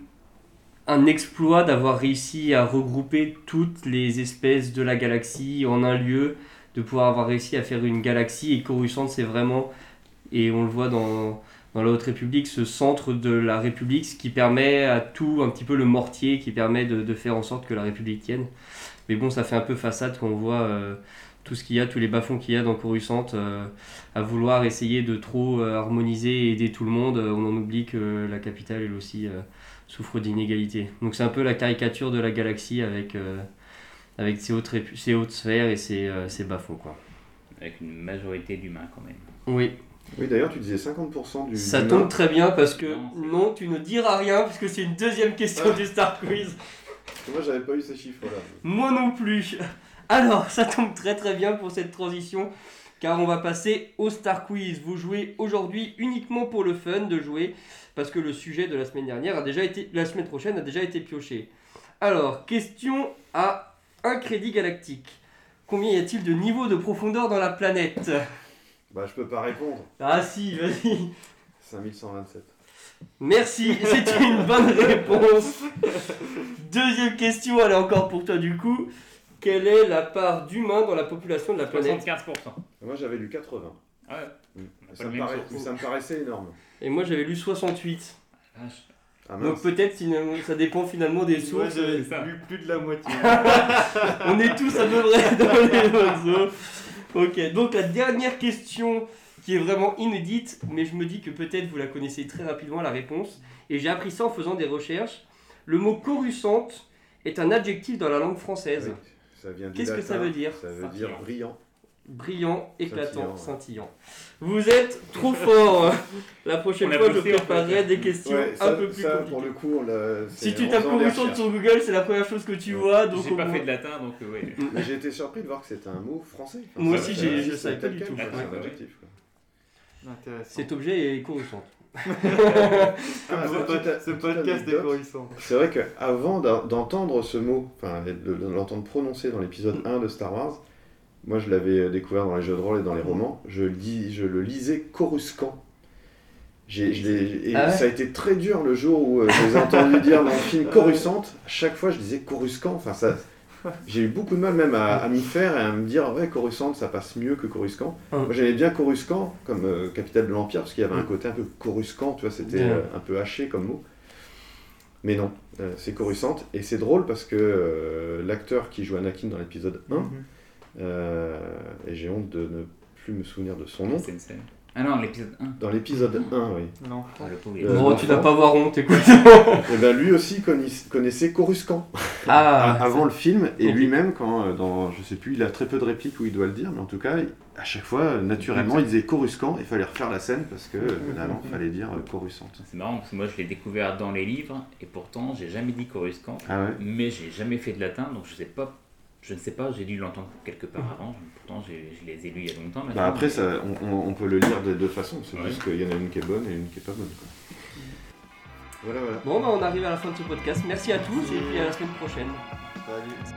un exploit d'avoir réussi à regrouper toutes les espèces de la galaxie en un lieu, de pouvoir avoir réussi à faire une galaxie et Coruscant c'est vraiment et on le voit dans dans la Haute République, ce centre de la République, ce qui permet à tout, un petit peu le mortier, qui permet de, de faire en sorte que la République tienne. Mais bon, ça fait un peu façade quand on voit euh, tout ce qu'il y a, tous les bas-fonds qu'il y a dans Coruscant, euh, à vouloir essayer de trop euh, harmoniser et aider tout le monde. on en oublie que la capitale, elle aussi, souffre d'inégalités. Donc c'est un peu la caricature de la galaxie avec, avec ses, hautes ses hautes sphères et ses, ses bas-fonds. Avec une majorité d'humains quand même. Oui, Oui, d'ailleurs, tu disais 50% du. ça tombe très bien parce que Non, tu ne diras rien puisque c'est une deuxième question du Star Quiz. Parce moi, j'avais pas eu ces chiffres-là. Moi non plus. Alors, ça tombe très très bien pour cette transition, car on va passer au Star Quiz. Vous jouez aujourd'hui uniquement pour le fun de jouer, parce que le sujet de la semaine dernière a déjà été, la semaine prochaine a déjà été pioché. Alors, question à un crédit galactique. Combien y a-t-il de niveaux de profondeur dans la planète? Bah, je peux pas répondre. Ah si, vas-y. 5127. Merci, c'est une bonne réponse. Deuxième question, elle est encore pour toi du coup. Quelle est la part d'humains dans la population de la planète? 75%. Moi, j'avais lu 80. Ah ouais. Mm. A Ça, me paraît- ça paraissait énorme. Et moi j'avais lu 68. Vache. Ah Donc peut-être ça dépend finalement des Moi, sources. j'avais c'est ça. lu plus de la moitié. On est tous à peu près dans les mêmes eaux. Ok, donc la dernière question qui est vraiment inédite, mais je me dis que peut-être vous la connaissez très rapidement la réponse. Et j'ai appris ça en faisant des recherches. Le mot coruscante est un adjectif dans la langue française. Oui, ça vient du Qu'est-ce que ça veut dire Ça veut dire brillant. Brillant, éclatant, Scintillant, scintillant. Vous êtes trop fort. La prochaine fois, je préparerai des questions Ouais, un peu plus ça, compliquées. pour le coup, l'a. Si tu tapes recherches. sur Google, c'est la première chose que tu Ouais. vois. Donc J'ai pas moins- fait de latin donc euh, ouais. Mais j'ai été surpris de voir que c'était un mot français. Moi aussi, je savais pas du tout. Cet objet est coruscant. Ah, ce, podcast est coruscant. C'est vrai qu'avant d'entendre ce mot, enfin de de l'entendre prononcer dans l'épisode 1 de Star Wars, moi je l'avais découvert dans les jeux de rôle et dans les romans, je, lis, je le lisais coruscant. J'ai- je l'ai- et Ah ouais ça a été très dur le jour où euh, je les ai entendus dire dans le film Coruscante. À chaque fois je disais Coruscant. Enfin, ça, j'ai eu beaucoup de mal même à, à m'y faire et à me dire ouais Coruscante ça passe mieux que Coruscant. Moi j'aimais bien Coruscant comme euh, capitale de l'Empire parce qu'il y avait un côté un peu Coruscant, tu vois, c'était euh, un peu haché comme mot. Mais non, euh, c'est Coruscante et c'est drôle parce que euh, l'acteur qui joue Anakin dans l'épisode 1, Mhm. Euh, et j'ai honte de ne plus me souvenir de son nom, Sensei. Ah non, l'épisode 1. dans l'épisode 1, oui. Non. Ah, le pauvre, Euh, Bon, tu n'as pas à avoir honte, écoute. Et ben lui aussi conna- connaissait Coruscant Ah, avant le film et lui-même quand euh, dans je sais plus il a très peu de répliques où il doit le dire mais en tout cas à chaque fois naturellement il disait Coruscant il fallait refaire la scène parce que finalement il fallait dire Coruscant. C'est marrant parce que moi je l'ai découvert dans les livres et pourtant j'ai jamais dit Coruscant. Ah ouais. Mais j'ai jamais fait de latin donc je sais pas. Je ne sais pas, j'ai dû l'entendre quelque part avant. Pourtant je les ai lus il y a longtemps. Bah après ça, on, on- on peut le lire de deux façons c'est Ouais. juste qu'il y en a une qui est bonne et une qui est pas bonne. quoi. Voilà voilà. Bon, bah, on arrive à la fin de ce podcast. Merci à tous et puis à la semaine prochaine. Salut.